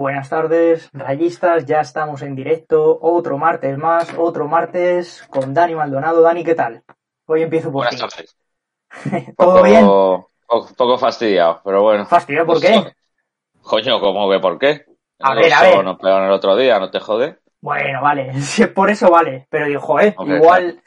Buenas tardes, rayistas, ya estamos en directo, otro martes más, otro martes con Dani Maldonado. Dani, ¿qué tal? Hoy empiezo por Buenas ti. tardes. ¿Todo Poco- bien? Poco, poco fastidiado, pero bueno. ¿Fastidio por qué? Coño, ¿cómo que por qué? A ver, a ver. nos pegaron el otro día, no te jode. Bueno, vale, si es por eso vale, pero dijo, eh, Hombre, igual,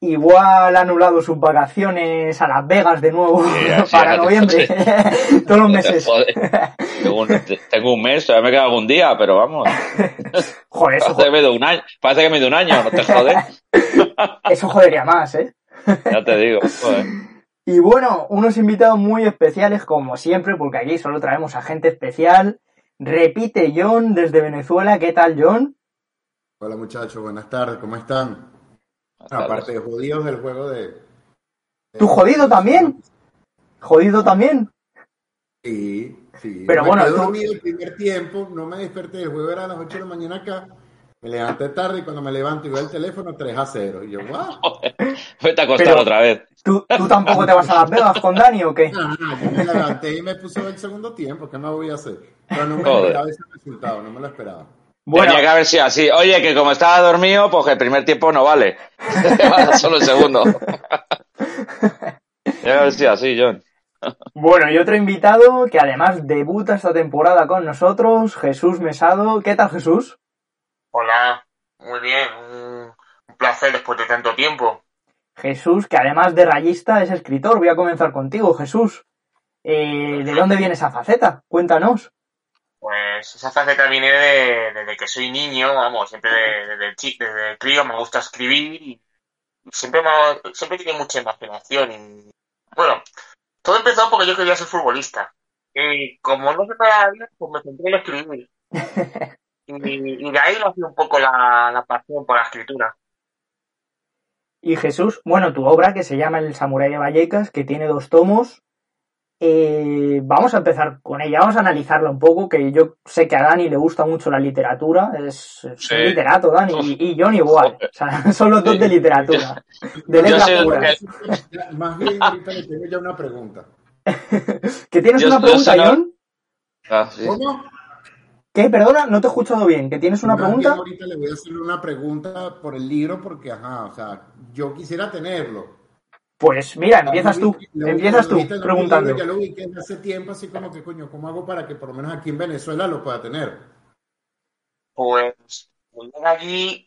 igual ha anulado sus vacaciones a Las Vegas de nuevo para noviembre, todos los te meses. Tengo un, tengo un mes, todavía me queda algún día, pero vamos. Joder, eso, Parece que me un año, parece que me de un año, no te jode. eso jodería más, eh. Ya te digo, joder. Y bueno, unos invitados muy especiales como siempre, porque aquí solo traemos a gente especial. Repite John desde Venezuela, ¿qué tal John? Hola muchachos, buenas tardes, ¿cómo están? Aparte de jodidos del juego de... de- ¿Tú jodido también? ¿Jodido también? Sí, sí. Pero me bueno, quedé tú- dormido el primer tiempo, no me desperté, el juego era a las 8 de la mañana acá, me levanté tarde y cuando me levanto y veo el teléfono 3 a 0. Y yo, ¡guau! Vete a acostar Pero- otra vez. ¿Tú, ¿Tú tampoco te vas a Las Vegas con Dani o qué? Ah, yo me levanté y me puso el segundo tiempo, ¿qué más voy a hacer? Pero no me Joder. esperaba ese resultado, no me lo esperaba. Bueno, Tenía que haber sido así. Oye, que como estaba dormido, pues el primer tiempo no vale. Solo el segundo. Tenía que haber sido así, John. bueno, y otro invitado que además debuta esta temporada con nosotros, Jesús Mesado. ¿Qué tal Jesús? Hola, muy bien, un, un placer después de tanto tiempo. Jesús, que además de rayista es escritor. Voy a comenzar contigo, Jesús. Eh, ¿De dónde viene esa faceta? Cuéntanos. Pues esa faceta viene de- desde que soy niño, vamos, siempre de- desde, desde crío me gusta escribir y siempre me siempre tiene mucha imaginación y bueno, todo empezó porque yo quería ser futbolista y como no se daba bien, pues me centré en escribir y, y de ahí nació un poco la, la pasión por la escritura. Y Jesús, bueno, tu obra que se llama El Samurái de Vallecas, que tiene dos tomos. Eh, vamos a empezar con ella, vamos a analizarla un poco, que yo sé que a Dani le gusta mucho la literatura, es, es Sí. un literato, Dani, y, y John igual, o sea, son los dos de literatura, de Yo letra soy el pura. que- Más bien ahorita le tengo ya una pregunta. ¿Que tienes Yo- una pregunta, John? Ah, sí. ¿Cómo? ¿Qué? Perdona, no te he escuchado bien, ¿que tienes una Más pregunta? ahorita le voy a hacer una pregunta por el libro porque, ajá, o sea, yo quisiera tenerlo. Pues mira, empiezas tú, Lo- empiezas tú lo- preguntando. Ya lo vi que hace tiempo, así como que, coño, ¿cómo hago para que por lo menos aquí en Venezuela lo pueda tener? Pues allí,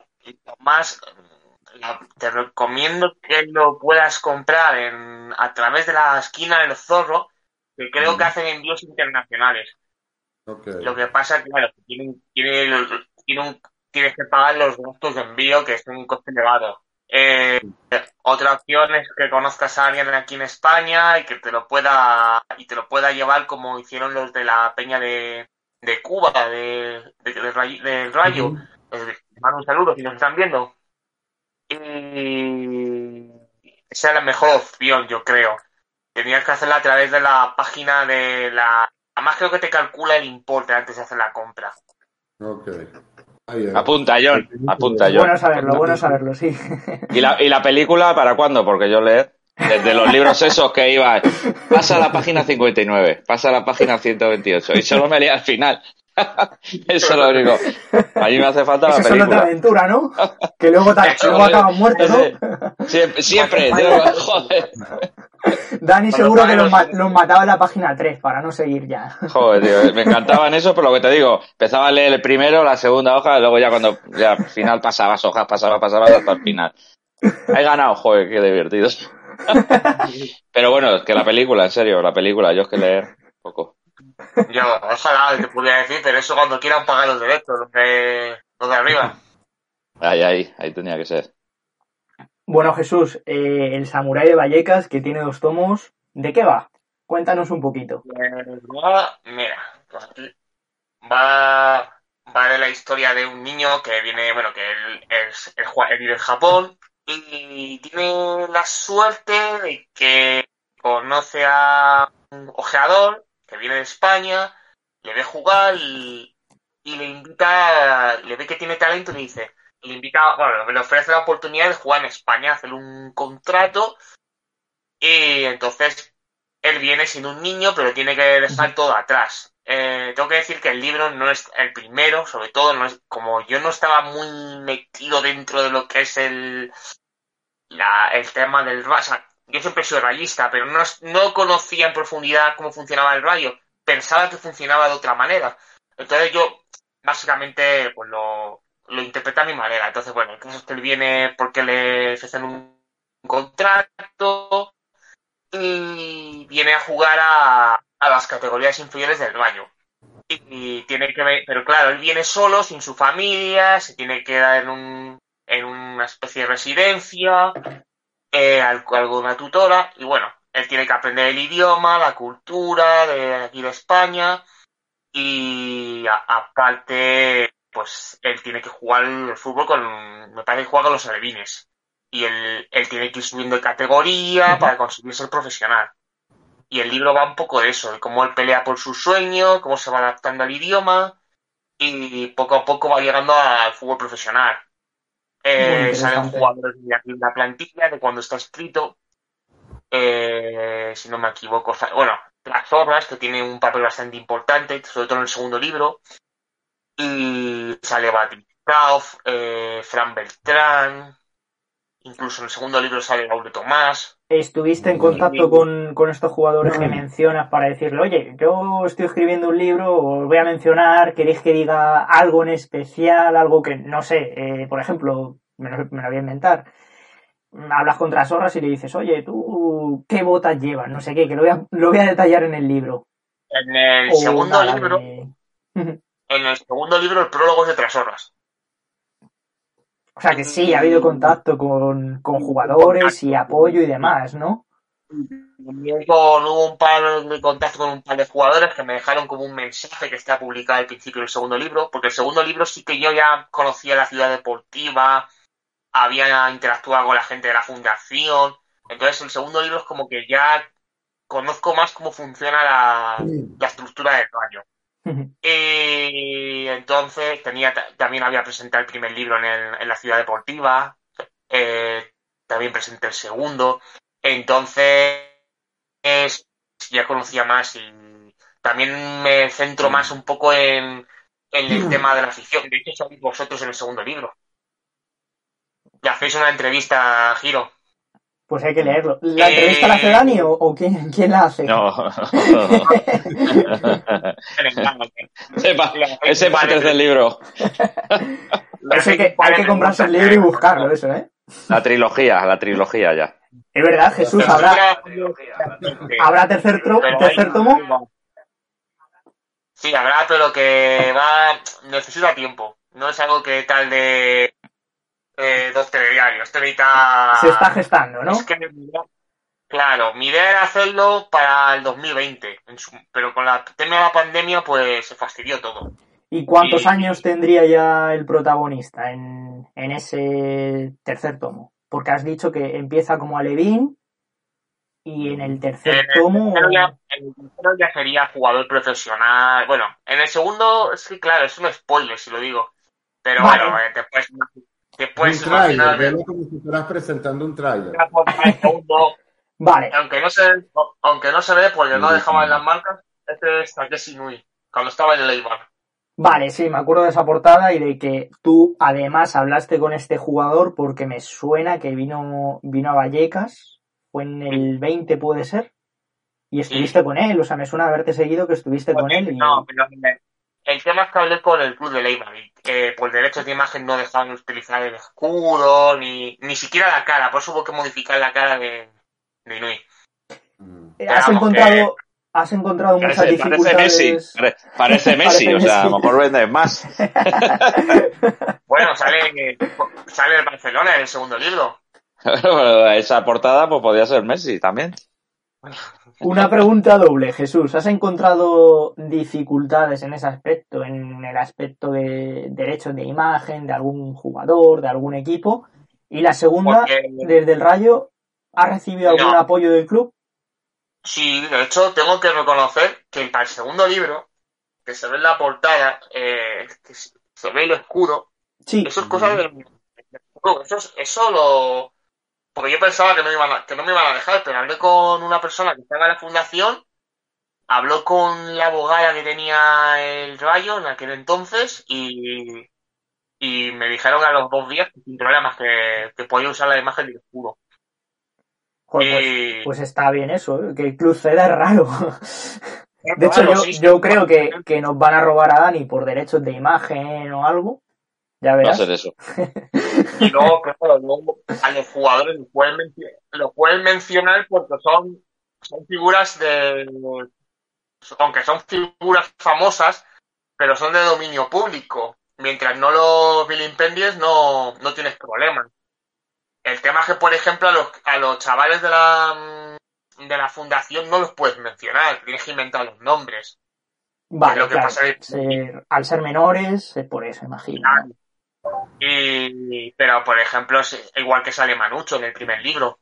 más te recomiendo que lo puedas comprar en, a través de la esquina del zorro, que creo que hacen envíos internacionales. Lo que pasa, claro, que tienen, tienen, tienes que pagar los gastos de envío, que es un coste elevado. Eh, otra opción es que conozcas a alguien aquí en España y que te lo pueda y te lo pueda llevar como hicieron los de la peña de, de Cuba, de, de- Rayo. Ujú. Pues, les mando un saludo si nos están viendo. Y esa es la mejor opción, yo creo. Tenías que hacerla a través de la página de la... Además creo que te calcula el importe antes de hacer la compra. Ok. Apunta, John. Apunta, John. Bueno saberlo, bueno saberlo, sí. ¿Y la, ¿Y la película para cuándo? Porque yo leer desde los libros esos que iba, pasa a la página 59, pasa a la página 128 y solo me leía al final. Eso es lo único. A mí me hace falta la película. aventura, ¿no? Que luego, te- luego acabas muerto, ¿no? Siempre, siempre joder, Dani seguro que los, los- ma- los mataba en la página 3 para no seguir ya. joder, tío, me encantaban eso, pero lo que te digo, empezaba a leer el primero, la segunda hoja, y luego ya cuando ya al final pasabas hojas, pasaba, pasaba hasta el final. He ganado, joder, qué divertido. Pero bueno, es que la película, en serio, la película, yo es que leer poco. Yo, ojalá te pudiera decir, pero eso cuando quieran pagar los derechos, los de, los de arriba. Ahí, ahí, ahí tenía que ser. Bueno, Jesús, eh, el Samurái de Vallecas, que tiene dos tomos, ¿de qué va? Cuéntanos un poquito. Pues va, mira, pues aquí va, va de la historia de un niño que viene, bueno, que él, es, él él vive en Japón y tiene la suerte de que conoce a un ojeador que viene de España, le ve jugar y, y le invita, le ve que tiene talento y le dice, le invita, bueno, le ofrece la oportunidad de jugar en España, hacerle un contrato y entonces él viene siendo un niño, pero tiene que dejar todo atrás. Eh, tengo que decir que el libro no es el primero, sobre todo, no es como yo no estaba muy metido dentro de lo que es el, la, el tema del. O sea, yo siempre sido rayista, pero no, no conocía en profundidad cómo funcionaba el rayo. Pensaba que funcionaba de otra manera. Entonces yo, básicamente, pues lo, lo interpreté a mi manera. Entonces, bueno, el caso es que él viene porque le ofrecen un contrato y viene a jugar a, a las categorías inferiores del Rayo. Y, y tiene que ver, pero claro, él viene solo, sin su familia, se tiene que quedar en un, en una especie de residencia, eh, al- alguna tutora, y bueno, él tiene que aprender el idioma, la cultura de aquí de España, y a- aparte, pues él tiene que jugar el fútbol con, me parece que juega con los alevines y él, él tiene que ir subiendo de categoría para conseguir ser profesional. Y el libro va un poco de eso, de cómo él pelea por su sueño, cómo se va adaptando al idioma y poco a poco va llegando al fútbol profesional. Eh, salen jugadores de aquí en la plantilla, de cuando está escrito. Eh, si no me equivoco, bueno, las obras que tiene un papel bastante importante, sobre todo en el segundo libro. Y sale Patrick Krauf, eh, Fran Beltrán, incluso en el segundo libro sale Raúl Tomás. ¿Estuviste en contacto con, con estos jugadores que mencionas para decirle, oye, yo estoy escribiendo un libro, os voy a mencionar, queréis que diga algo en especial, algo que, no sé, eh, por ejemplo, me lo, me lo voy a inventar. Hablas con Trasorras y le dices, oye, tú, ¿qué botas llevas? No sé qué, que lo voy a, lo voy a detallar en el libro. En el O segundo nada, libro, de- en el segundo libro el prólogo es de Trasorras. O sea que sí, ha habido contacto con, con jugadores y apoyo y demás, ¿no? También con- hubo un par de contacto con un par de jugadores que me dejaron como un mensaje que está publicado al principio del segundo libro, porque el segundo libro sí que yo ya conocía la ciudad deportiva, había interactuado con la gente de la fundación, entonces el segundo libro es como que ya conozco más cómo funciona la, la estructura del baño. Y entonces tenía también había presentado el primer libro en, el- en la ciudad deportiva, eh, también presenté el segundo, entonces es- ya conocía más y también me centro más un poco en, en el tema de la ficción. De hecho, sois vosotros en el segundo libro. Le hacéis una entrevista a Giro. Pues hay que leerlo. ¿La Eh, entrevista la hace Dani o, o quién, quién la hace? No. ese pa- ese para el tercer libro. Eso que, hay que comprarse el libro y buscarlo, eso, ¿eh? La trilogía, la trilogía ya. Es verdad, Jesús, ¿habrá, ¿habrá tercer, tercer tomo? Sí, habrá, pero que va. necesita tiempo. No es algo que tal de. Eh, dos telediarios. Esto necesita. Se está gestando, ¿no? Es que claro, mi idea era hacerlo para el 2020, en su- pero con la tema de la pandemia, pues se fastidió todo. ¿Y cuántos y- años tendría ya el protagonista en, en ese tercer tomo? Porque has dicho que empieza como Alevín y en el tercer En el, tomo... tercero ya, en el tercero ya sería jugador profesional. Bueno, en el segundo, es que claro, es un spoiler si lo digo. Pero Vale. bueno, eh, te puedes, te Un imaginar. velo como si estuvieras presentando un tráiler. el segundo, Vale, aunque no se aunque no se ve porque no dejaba en las marcas. Este es Takeshi Nui cuando estaba en el Eibar. Vale, sí, me acuerdo de esa portada y de que tú además hablaste con este jugador porque me suena que vino, vino a Vallecas, fue en el 20 puede ser, y estuviste con él, o sea, me suena haberte seguido que estuviste con él y... no pero el tema es que hablé con el club de y que por derechos de imagen no dejaban utilizar el escudo ni ni siquiera la cara por eso hubo que modificar la cara de, de Inui Mm. ¿Has encontrado, ¿Has encontrado muchas Parece, parece dificultades? Messi. Pare- Parece Messi, Parece o sea, a lo mejor vendes más. Bueno, sale, sale el Barcelona en el segundo libro. Esa portada pues podía ser Messi también. Una pregunta doble, Jesús. ¿Has encontrado dificultades en ese aspecto, en el aspecto de derechos de imagen de algún jugador, de algún equipo? Y la segunda, Porque- desde el Rayo, ¿has recibido algún No. apoyo del club? Sí, de hecho, tengo que reconocer que para el segundo libro, que se ve en la portada, eh, que se ve el escudo, Sí. eso es cosa del. Eso, es- eso lo. Porque yo pensaba que no, iban a- que no me iban a dejar, pero hablé con una persona que estaba en la fundación, habló con la abogada que tenía el rayo en aquel entonces y, y me dijeron a los dos días que sin problemas que, que podía usar la imagen del escudo. Joder, pues, Y- pues está bien eso, ¿eh? que el club ceda es raro. De hecho, yo, yo creo que, que nos van a robar a Dani por derechos de imagen o algo. Ya Va a verás. ser eso. Luego, claro, luego a los jugadores los pueden, menci- los pueden mencionar porque son, son figuras de. Aunque son figuras famosas, pero son de dominio público. Mientras no los vilipendies, no, no tienes problemas. El tema es que, por ejemplo, a los, a los chavales de la, de la fundación no los puedes mencionar, tienes que inventar los nombres. Vale, lo que claro. pasa es- ser- al ser menores, es por eso, imagino. ¿no? Y, pero, por ejemplo, es igual que sale Manucho en el primer libro.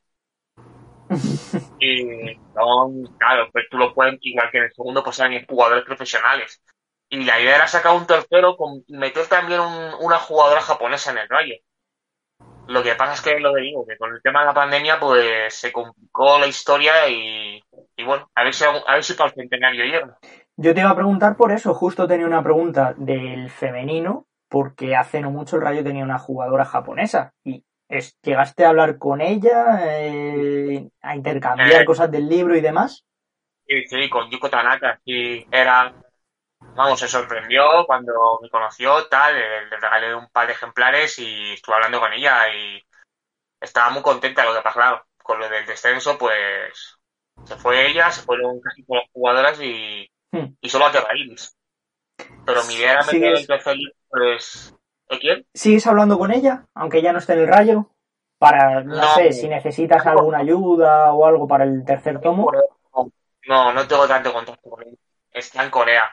Y son, claro, pues tú lo puedes, igual que en el segundo, pues salen jugadores profesionales. Y la idea era sacar un tercero con meter también un- una jugadora japonesa en el rayo. Lo que pasa es que lo que digo, que con el tema de la pandemia, pues se complicó la historia y, y bueno, a ver si, a ver si para el centenario llega. Yo te iba a preguntar por eso, justo tenía una pregunta del femenino, porque hace no mucho el Rayo tenía una jugadora japonesa. Y es- llegaste a hablar con ella, eh, a intercambiar Eh. cosas del libro y demás. Sí, sí, con Yuko Tanaka, sí, era, vamos, se sorprendió cuando me conoció, tal, le, regalé un par de ejemplares y estuve hablando con ella y estaba muy contenta, lo que pasa, claro, con lo del descenso, pues, se fue ella, se fueron casi todas las jugadoras y, Hmm. y solo queda Iris. Pero mi idea era meter el tercer libro, pues, ¿de quién? ¿Sigues hablando con ella, aunque ya no esté en el Rayo? Para, no, No. sé, si necesitas alguna ayuda o algo para el tercer tomo. No, no tengo tanto contacto con él. Está en Corea.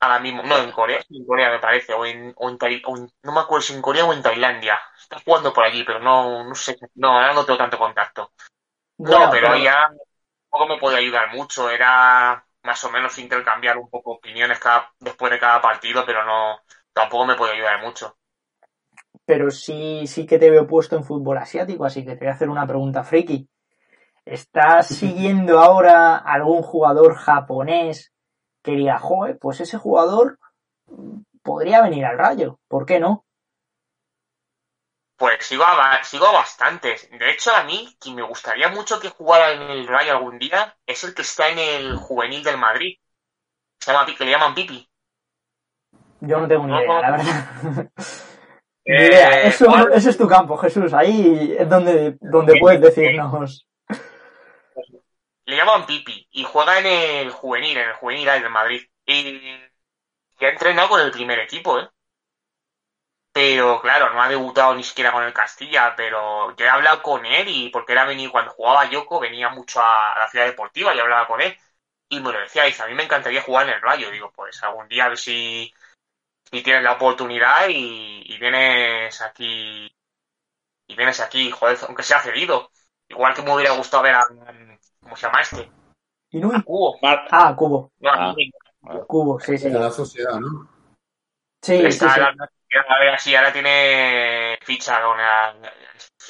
Ahora mismo. No, en Corea. En Corea me parece. O en, o en o en- no me acuerdo si en Corea o en Tailandia. Está jugando por allí, pero no, no sé. No, ahora no tengo tanto contacto. No, pero pero- ya tampoco me puede ayudar mucho. Era más o menos intercambiar un poco opiniones cada, después de cada partido, pero no, tampoco me puede ayudar mucho. pero sí, sí que te veo puesto en fútbol asiático, así que te voy a hacer una pregunta friki. ¿Estás siguiendo ahora algún jugador japonés que diga, joder, pues ese jugador podría venir al rayo? ¿Por qué no? Pues sigo a, sigo a bastantes. De hecho, a mí, quien me gustaría mucho que jugara en el Rayo algún día, es el que está en el juvenil del Madrid. Se llama, que le llaman Pipi. Yo no tengo ni idea, la verdad. Ni Eh, idea, eso, es tu campo, Jesús. Ahí es donde, donde puedes decirnos. Le llaman Pipi y juega en el juvenil, en el juvenil A del Madrid. Y, y ha entrenado con el primer equipo, ¿eh? Pero claro, no ha debutado ni siquiera con el Castilla, pero yo he hablado con él y porque era venir cuando jugaba Yoko, venía mucho a, a la ciudad deportiva y hablaba con él. Y me lo decía, dice, a mí me encantaría jugar en el Rayo. Digo, pues algún día a ver si, si tienes la oportunidad y, y vienes aquí. Y vienes aquí, joder, aunque sea cedido. Igual que me hubiera gustado ver a. ¿Cómo se llama este? Inui. A Cubo. Mar- Ah, Cubo. No, Ah. Cubo, sí, sí. De la sociedad, ¿no? Sí, sí, Está sí. la- a ver, así ahora tiene ficha con la-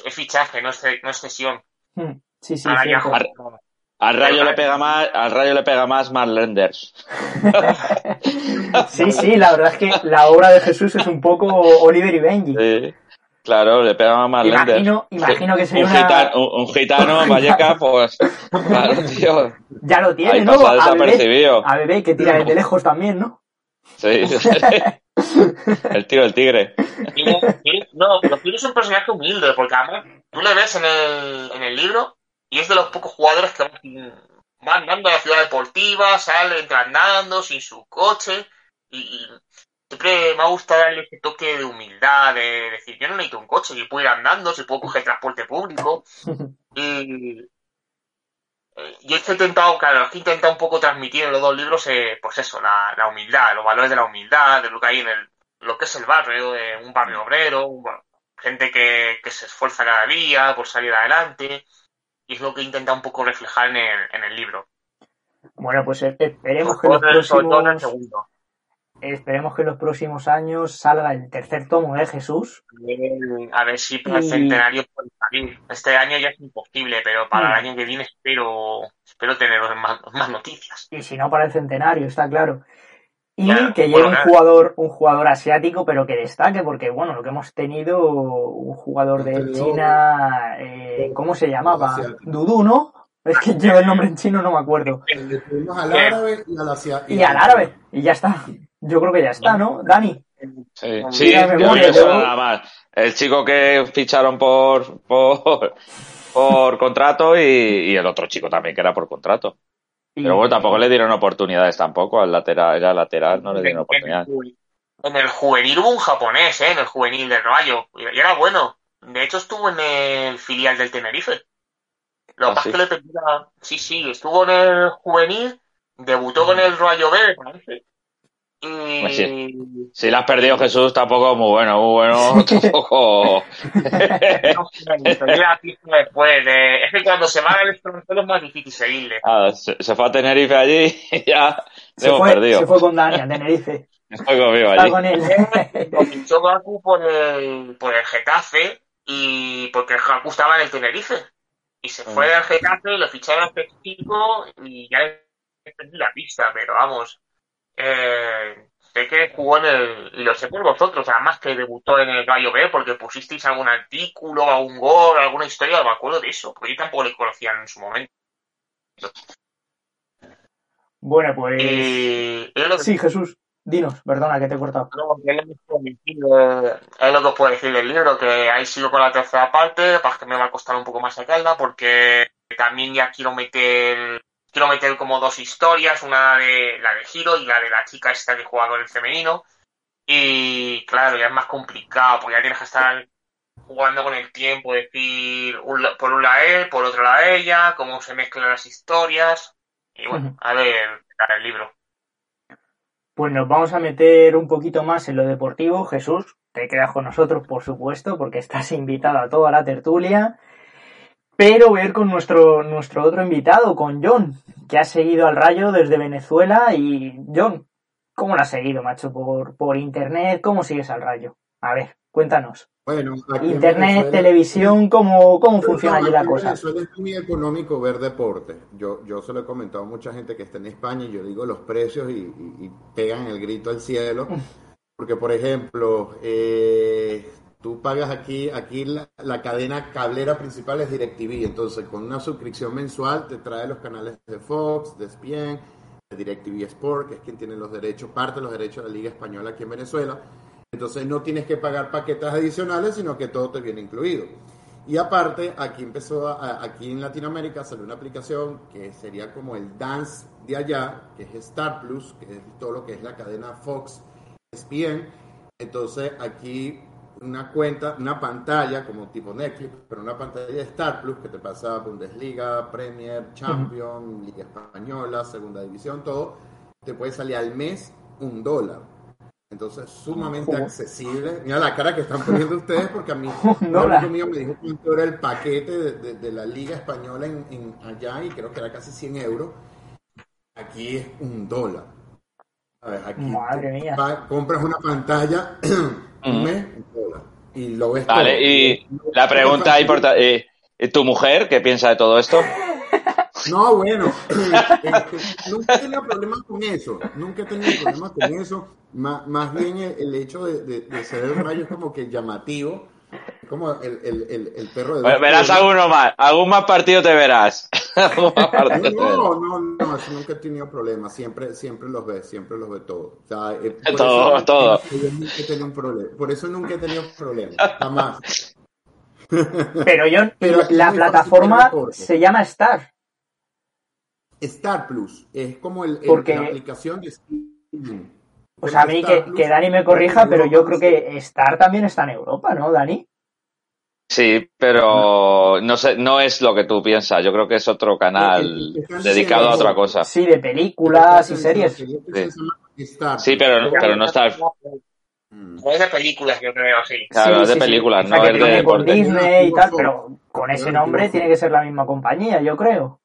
es fichaje, no es, no es cesión. Hmm, Sí, sí, Ahora ya cierto. Al rayo le pega más, al rayo le pega más Mark Lenders. Sí, sí, la verdad es que la obra de Jesús es un poco Oliver y Benji. Sí. Claro, le pega más Mark Lenders. Imagino, imagino que sería un, una... gitano, un, un gitano en Valleca, pues, claro, tío. Ya lo tiene, Ahí ¿no? pasa A bebé, a bebé que tira desde lejos también, ¿no? Sí. El tiro del tigre. No, pero Piro es un personaje humilde, porque además tú le ves en el, en el libro y es de los pocos jugadores que va andando a la ciudad deportiva, sale, entra andando, sin su coche, y, y siempre me ha gustado darle ese toque de humildad, de decir, yo no necesito un coche, yo puedo ir andando, si puedo coger transporte público, y eh, yo he intentado, claro, es que he intentado un poco transmitir en los dos libros, eh, pues eso, la, la humildad, los valores de la humildad, de lo que hay en el, lo que es el barrio, un barrio obrero, un- gente que, que se esfuerza cada día por salir adelante, y es lo que he intentado un poco reflejar en el, en el libro. Bueno, pues eh, esperemos que los próximos, esperemos que en los próximos años salga el tercer tomo de Jesús. Eh, A ver si para el Y- centenario puede salir. Este año ya es imposible, pero para Mm. el año que viene espero, espero tener más, más noticias. Y si no para el centenario, está claro. Y Claro, que llegue bueno, un jugador, un jugador asiático, pero que destaque, porque bueno, lo que hemos tenido, un jugador de tenido- China, eh, ¿cómo se llamaba? Dudu, ¿no? Es que lleva el nombre en chino, no me acuerdo. Le tuvimos al Bien. árabe y al asiático. Y al árabe, y ya está. Yo creo que ya está, ¿no? Dani. Sí, sí yo memoria, ¿no? nada más. El chico que ficharon por, por, por contrato y, y el otro chico también que era por contrato. Pero bueno, tampoco le dieron oportunidades tampoco. Al lateral, era lateral, no le dieron oportunidades. en el juvenil hubo un japonés, ¿eh? En el juvenil del Rayo. Y era bueno. De hecho, estuvo en el filial del Tenerife. Lo ¿Ah, que sí? le pedía... Sí, sí, estuvo en el juvenil, debutó con el Rayo B, parece. Y... Pues Si la has perdido Jesús, tampoco muy bueno, muy bueno, tampoco. Después. De... Es que cuando se va al extranjero es más difícil seguirle. Ah, se, se fue a Tenerife allí y ya se, hemos fue, perdido. se fue con Dani a Tenerife. Estoy conmigo Está allí. con él. Fichó Gaku por el, por el Getafe y porque el Gaku estaba en el Tenerife. Y se fue del Getafe, lo ficharon al P5 y ya le perdí la pista, pero vamos. Eh, sé que jugó en el. Y lo sé por vosotros, además que debutó en el Gallo B porque pusisteis algún artículo, algún gol, alguna historia, me acuerdo de eso, porque yo tampoco le conocía en su momento. Bueno, pues. Que Sí, Jesús, dinos, perdona que te he cortado. No, eh, es lo que os puedo decir del libro, que ahí sigo con la tercera parte, para que me va a costar un poco más sacarla, porque también ya quiero meter, quiero meter como dos historias, una de la de Giro y la de la chica esta que juega con el femenino. Y claro, ya es más complicado, porque ya tienes que estar jugando con el tiempo, decir un por un lado él, por otro lado ella, cómo se mezclan las historias. Y bueno, a ver, tal el libro. Pues nos vamos a meter un poquito más en lo deportivo. Jesús, te quedas con nosotros, por supuesto, porque estás invitado a toda la tertulia. Pero ir con nuestro, nuestro otro invitado, con John, que ha seguido al Rayo desde Venezuela. Y John, ¿cómo lo has seguido, macho? ¿Por, por internet? ¿Cómo sigues al Rayo? A ver, cuéntanos. Bueno, Internet, televisión, ¿cómo, cómo funciona allí la cosa? Venezuela es muy económico ver deporte. Yo, yo se lo he comentado a mucha gente que está en España y yo digo los precios y, y- y pegan el grito al cielo. Porque, por ejemplo, eh, tú pagas aquí, aquí la, cadena cablera principal es DirecTV. Entonces, con una suscripción mensual te trae los canales de Fox, de ESPN, de DirecTV Sport, que es quien tiene los derechos, parte de los derechos de la Liga Española aquí en Venezuela. Entonces no tienes que pagar paquetes adicionales, sino que todo te viene incluido. Y aparte, aquí empezó, aquí en Latinoamérica salió una aplicación que sería como el Dance de allá, que es Star Plus, que es todo lo que es la cadena Fox, ESPN. Entonces aquí una cuenta, una pantalla como tipo Netflix, pero una pantalla de Star Plus que te pasa Bundesliga, Premier, Champions, Liga Española, Segunda División, todo, te puede salir al mes un dólar. Entonces, sumamente accesible. Mira la cara que están poniendo ustedes, porque a mí, Un amigo mío me dijo cuánto era el paquete de, de- de la Liga Española en, en allá, y creo que era casi 100 euros. Aquí es un dólar. A ver, aquí Madre mía. pa- compras una pantalla, un Ujú. mes, un dólar. Y lo ves Vale, todo. y la pregunta importante, ¿y tu mujer qué piensa de todo esto? No, bueno, nunca he tenido problemas con eso, nunca he tenido problemas con eso, más, más bien el, el hecho de, de- de ser el rayo es como que llamativo, como el, el, el, el perro de... Bueno, verás alguno más, algún más partido te verás. Te. No, no, no, eso nunca he tenido problemas, siempre, siempre los ve, siempre los ve todo. O sea, eh, por Todo, eso, todo. yo nunca he tenido un problema, por eso nunca he tenido problemas, jamás. Pero es la plataforma se llama Star. Star Plus. Es como el, el- Porque- la aplicación de. O sea, a mí que, que Dani me corrija, pero yo creo que Star también está en Europa, ¿no, Dani? Sí, pero no sé, no es lo que tú piensas. Yo creo que es otro canal Eh, están dedicado a otra cosa. Sí, de películas y series. Sí, pero, pero no está. Mm. No es de películas, yo creo, sí. Claro, Sí, es de sí, sí. películas, O sea, no es de deporte. Disney y tal, pero con ese nombre tiene que ser la misma compañía, yo creo.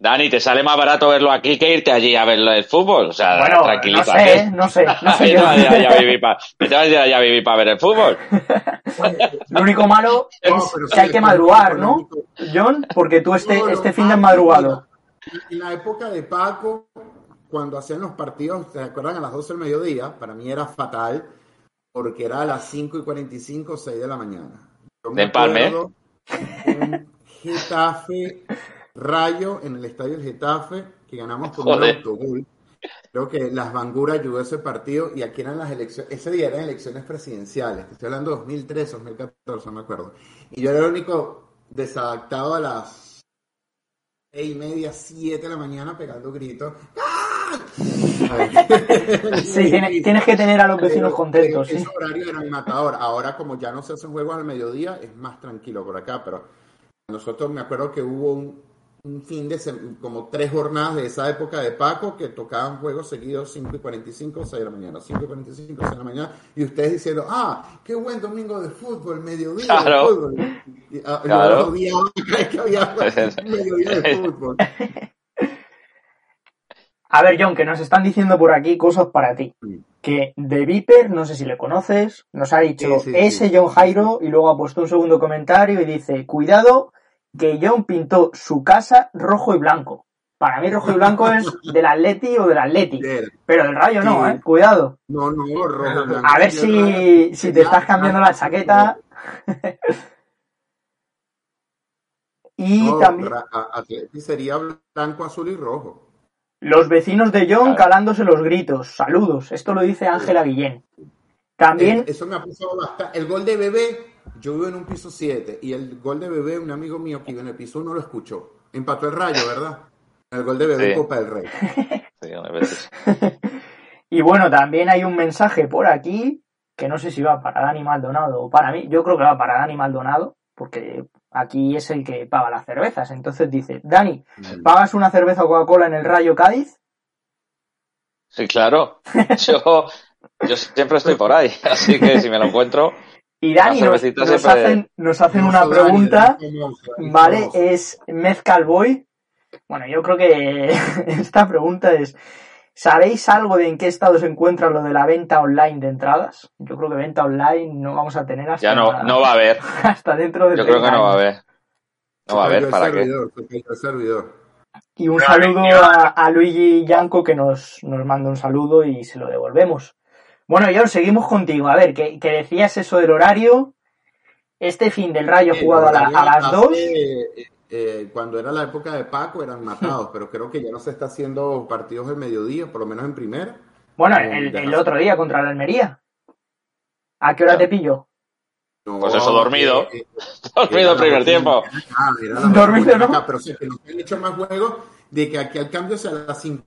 Dani, ¿te sale más barato verlo aquí que irte allí a ver el fútbol? O sea, Bueno, no tranquilízate. sé, ¿eh? no sé, no sé yo. allá, allá a vete allá, allá a vivir para ver el fútbol. Lo único malo es No, sí, que hay que madrugar, ¿no? John, porque tú este, No, este no, fin de madrugado. En la época de Paco, cuando hacían los partidos, ¿se acuerdan? A las 12 del mediodía, para mí era fatal, porque era a las 5 y 45, 6 de la mañana. Yo me De empalme. acuerdo Un Getafe Rayo en el estadio del Getafe, que ganamos con un Joder. autogol. Creo que las Bangura ayudó a ese partido y aquí eran las elecciones, ese día eran elecciones presidenciales, estoy hablando de 2013, 2014, no me acuerdo. Y yo era el único desadaptado a las seis y media, siete de la mañana pegando gritos. ¡Ah! Sí, tiene- tienes que tener a los vecinos Pero, contentos, pero sí. Ese horario era matador. Ahora, como ya no se hacen juegos al mediodía, es más tranquilo por acá. Pero nosotros me acuerdo que hubo un, un fin de sem- como tres jornadas de esa época de Paco que tocaban juegos seguidos 5 y 45, 6 de la mañana, 5 y 45, 6 de la mañana. Y ustedes diciendo, ah, qué buen domingo de fútbol, mediodía Claro. de fútbol. Y, ah, Claro. Yo odiaba cada vez que había mediodía de fútbol. A ver, John, que nos están diciendo por aquí cosas para ti. Sí. Que de Viper, no sé si le conoces, nos ha dicho Sí, sí, ese sí. John Jairo y luego ha puesto un segundo comentario y dice, cuidado que John pintó su casa rojo y blanco. Para mí rojo y blanco es del Atleti o del Atleti, pero del Rayo no. ¿eh? Cuidado. No, no, rojo, blanco. A ver si, si te estás cambiando la chaqueta. y No, también Atleti sería blanco, azul y rojo. los vecinos de John calándose los gritos. Saludos. Esto lo dice Ángela Guillén. También Eh, Eso me ha pasado bastante. El gol de bebé, yo vivo en un piso 7 y el gol de bebé, un amigo mío que vive en el piso 1 lo escuchó. Empató el rayo, ¿verdad? El gol de bebé Sí. en Copa del Rey. Sí, unas veces. Y bueno, también hay un mensaje por aquí que no sé si va para Dani Maldonado o para mí. Yo creo que va para Dani Maldonado, porque aquí es el que paga las cervezas. Entonces dice, Dani, ¿pagas una cerveza Coca-Cola en el Rayo Cádiz? Sí, claro. Yo, yo siempre estoy por ahí, así que si me lo encuentro, Y Dani nos, hacen, nos hacen No una Dani, pregunta, ¿vale? Es Mezcal Boy. Bueno, yo creo que esta pregunta es, ¿sabéis algo de en qué estado se encuentra lo de la venta online de entradas? Yo creo que venta online no vamos a tener hasta, ya no, no va a haber. hasta dentro de Yo creo que 30 no va a haber. No va a haber, ¿para qué? servidor, servidor. Y un No, saludo a, a Luigi Yanco que nos, nos manda un saludo y se lo devolvemos. Bueno, John, seguimos contigo. A ver, que, que decías eso del horario. Este fin del Rayo Eh, jugado a, la- a las hace, 2. eh, eh, cuando era la época de Paco eran matados, pero creo que ya no se está haciendo partidos del mediodía, por lo menos en primera. Bueno, eh, el, otro día contra la Almería. ¿A qué hora Ya. te pillo? No, Pues eso, dormido. eh, eh, Dormido el primer tiempo. Dormido, ¿no? acá, pero sí, que nos han hecho más juegos de que aquí al cambio sea a las cinco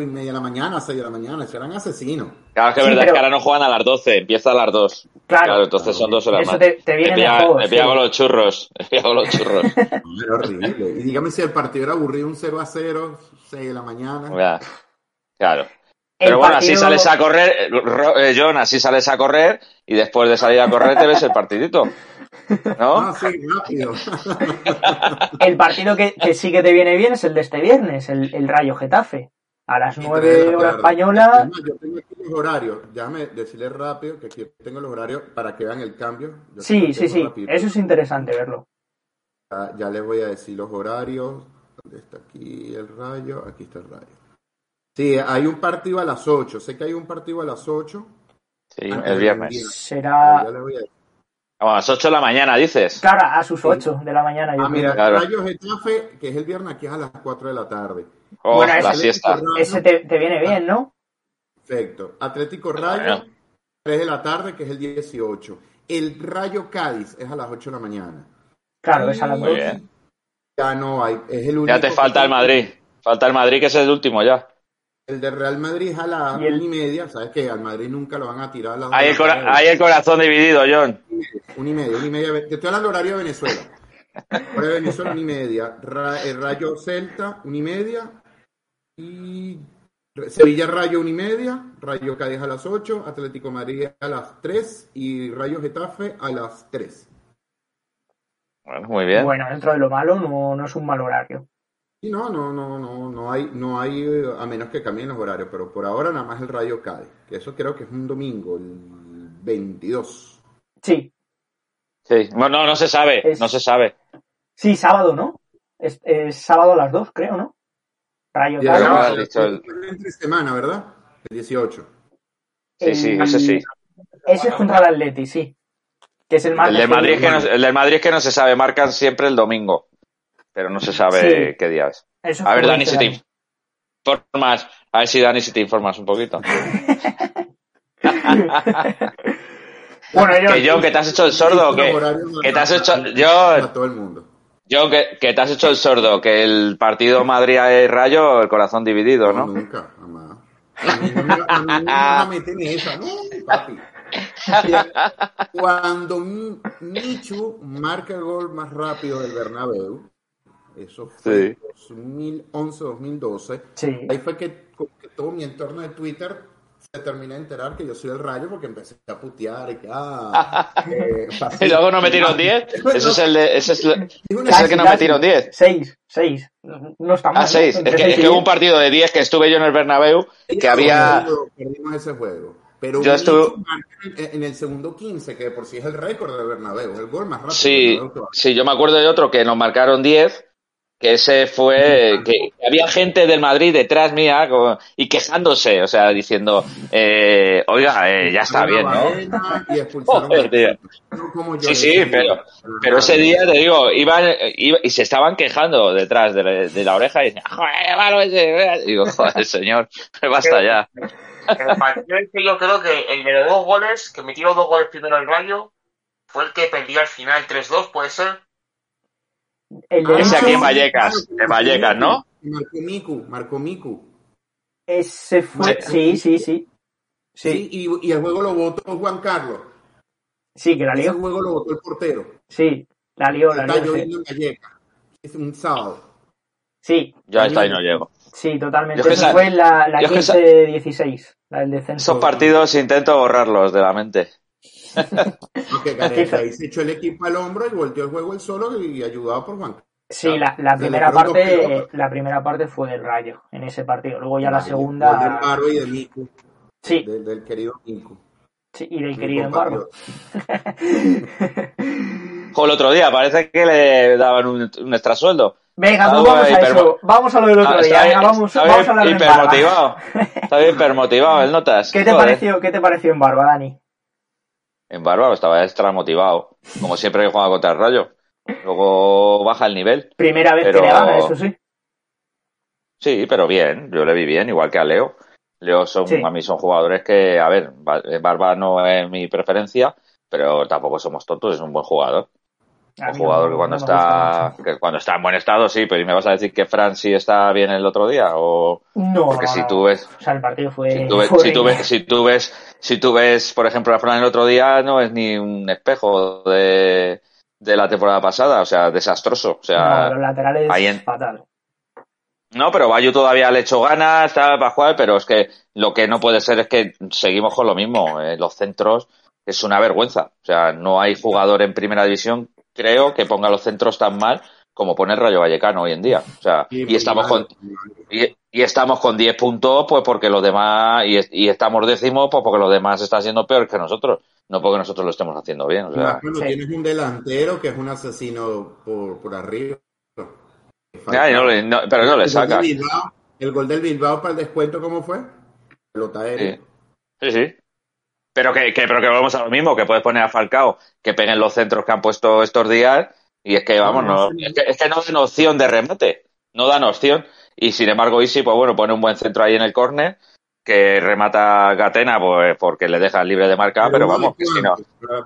y media de la mañana, seis de la mañana, serán asesinos. Claro, es que es Sí, verdad pero- que ahora no juegan a las 12, empieza a las 2. Claro, Claro, entonces son dos horas eso más. te, te viene me pilla, mejor. me pilla sí. con los churros. Me pilla con los churros. No, Era horrible. Y dígame si el partido era aburrido, un 0 a 0, 6 de la mañana. Ya. Claro. El Pero bueno, así sales a correr, eh, eh, John, así sales a correr y después de salir a correr te ves el partidito. ¿No? Ah, sí, rápido. El partido que, que sí que te viene bien es el de este viernes, el, el Rayo Getafe. A las Tres 9 de la horas española. Yo tengo aquí los horarios. Déjame decirle rápido que aquí tengo los horarios para que vean el cambio. Yo Sí, sí, sí. Eso es interesante verlo. Ya, ya les voy a decir los horarios. ¿Dónde está aquí el rayo? Aquí está el rayo. Sí, hay un partido a las 8. Sé que hay un partido a las 8. Sí, el viernes. Será, Ya les voy a decir. Vamos, a las 8 de la mañana, dices. claro, a sus 8 de la mañana. Yo Ah, creo. mira, Claro. Rayo Getafe, que es el viernes, aquí es a las 4 de la tarde. Oh, Bueno, la ese- siesta. Ese te, te viene bien, ¿no? Perfecto. Atlético Rayo, Bueno. 3 de la tarde, que es el 18. El Rayo Cádiz es a las 8 de la mañana. Claro, es a las Muy 2. bien. Ya no hay. Es el único Ya te que falta el Madrid. Falta el Madrid, que es el último ya. El de Real Madrid es a las Y el- una y media. Sabes que al Madrid nunca lo van a tirar a las Hay el, cora- hay el corazón dividido, John. Una y media, una y media. Te estoy hablando del horario de Venezuela. Horario de Venezuela, una y media. Ra- el Rayo Celta, una y media. Y Sevilla Rayo, una y media. Rayo Cádiz a las 8. Atlético Madrid a las 3. Y Rayo Getafe a las 3. Bueno, muy bien. Bueno, dentro de lo malo, no, no es un mal horario. Y no, no, no, no, no hay, no hay, a menos que cambien los horarios, pero por ahora nada más el Rayo Cádiz, que eso creo que es un domingo, el 22. Sí, Sí. Bueno, no, no se sabe, Es- no se sabe. sí, sábado, ¿no? Es, es sábado a las 2, creo, ¿no? Rayo Ya, Cádiz. no, ya, has dicho el- entre semana, ¿verdad? El 18. Sí, sí, El- ese sí. Ese es contra el Atleti, sí. Que es el más El del Madrid, es que no, el del Madrid que no se sabe, marcan siempre el domingo, pero no se sabe Sí. qué día es. Eso A ver, Dani, este si te informas, a ver si Dani, si te informas un poquito. Bueno, yo, Que John, que te has hecho el sordo, qué? horarios que te has hecho, para John, todo el mundo. John, que, que te has hecho el sordo, que el partido Madrid-Rayo, el corazón dividido, No, ¿no? nunca, jamás. A mí no me, a mí no me esa, no, papi. Cuando Michu marca el gol más rápido del Bernabéu, eso fue Sí. 2011-2012, sí. ahí fue que todo mi entorno de Twitter se terminé de enterar que yo soy el rayo porque empecé a putear y que, ah, eh, Y luego no metieron 10. Ese es el, de, ese es, el- Es una- ese es el que no metieron 10. Seis, seis. No está mal. Ah, 6. ¿no? Es que, es que hubo un partido de 10 que estuve yo en el Bernabéu que había... Perdimos ese juego. Pero Yo estuve- en, el segundo 15, que de por sí es el récord del Bernabéu, el gol más rápido Sí, sí, yo me acuerdo de otro que nos marcaron 10, que ese fue, que había gente del Madrid detrás mía co- y quejándose, o sea, diciendo, eh, oiga, eh, ya está bien, ¿no? Baena Y expulsaron Joder, como Sí, sí, pero- Pero ese día, te digo, iban iba- y se estaban quejando detrás de la, de la oreja y decían, joder, malo ese. Digo, joder, señor, basta ya. El partido ese yo creo que el de los dos goles, que metió dos goles primero el Rayo, fue el que perdió al final 3-2, puede ser. El Ah, Ese aquí en Vallecas, en Vallecas, ¿no? Marco Miku, Marco Miku. ese fue. Sí, sí, sí. Sí, Sí, y, y el juego lo votó Juan Carlos. sí, que la Ese lió. juego lo votó el portero. Sí, la lió, la Está lió. Sí, lloviendo en Vallecas. Es un sábado. sí, Yo hasta ahí no llego. sí, totalmente. Yo es que Esa fue la, la yo es que esa- 15-16, la del descenso. Esos partidos intento borrarlos de la mente. Porque Gareca ahí se echó el equipo al hombro y volteó el juego él solo y ayudado por Juan. Sí, la, la primera parte, la primera parte fue del Rayo en ese partido. Luego ya la segunda, Embargo y de Miku, sí, del, del querido Miku. sí, y del mi querido embargo. O el otro día, parece que le daban un, un extra sueldo. Venga, pues vamos a hiper- eso. Vamos a lo del otro Ah, día. Venga, vamos, está vamos a hablar bien de Embarba. hipermotivado. Está bien hipermotivado el Notas. ¿Qué te Joder. pareció, qué te pareció en Barba, Dani? En Barba estaba extra motivado, como siempre que juega contra el Rayo. Luego baja el nivel. Primera vez Pero- que le gana, eso sí. Sí, pero bien, yo le vi bien, igual que a Leo. Leo son, Sí. a mí son jugadores que, a ver, Ba- Barba no es mi preferencia, pero tampoco somos tontos, es un buen jugador. A Un jugador no- que cuando no está, que cuando está en buen estado, sí, pero ¿y me vas a decir que Fran sí está bien el otro día? O. No, porque si tú ves, O sea, el partido fue... si tú ves, fue si tú ves, si tú ves, si tú ves, por ejemplo, a Fran el otro día, no es ni un espejo de, de la temporada pasada, o sea, desastroso. O sea, No, los laterales ahí en- fatal. No, pero Bayo todavía le echó ganas, está para jugar, pero es que lo que no puede ser es que seguimos con lo mismo. eh, los centros es una vergüenza. O sea, no hay jugador en primera división, creo, que ponga los centros tan mal como pone el Rayo Vallecano hoy en día. O sea, Sí, y estamos mal. con y, y estamos con 10 puntos, pues porque los demás, y, y estamos décimos, pues porque los demás están siendo peores que nosotros, no porque nosotros lo estemos haciendo bien. O sea, tienes un delantero que es un asesino por, por arriba. no no- pero no le El gol del sacas. Bilbao- El gol del Bilbao para el descuento, ¿cómo fue? Pelota aérea. Sí, sí. sí. Pero que, que, pero que vamos a lo mismo, que puedes poner a Falcao que peguen los centros que han puesto estos días y es que, vamos, no, es, que, es que no dan opción de remate, no dan opción. Y sin embargo, Isi, pues bueno, pone un buen centro ahí en el córner que remata Gatena pues porque le deja libre de marca, pero, vamos, que si no,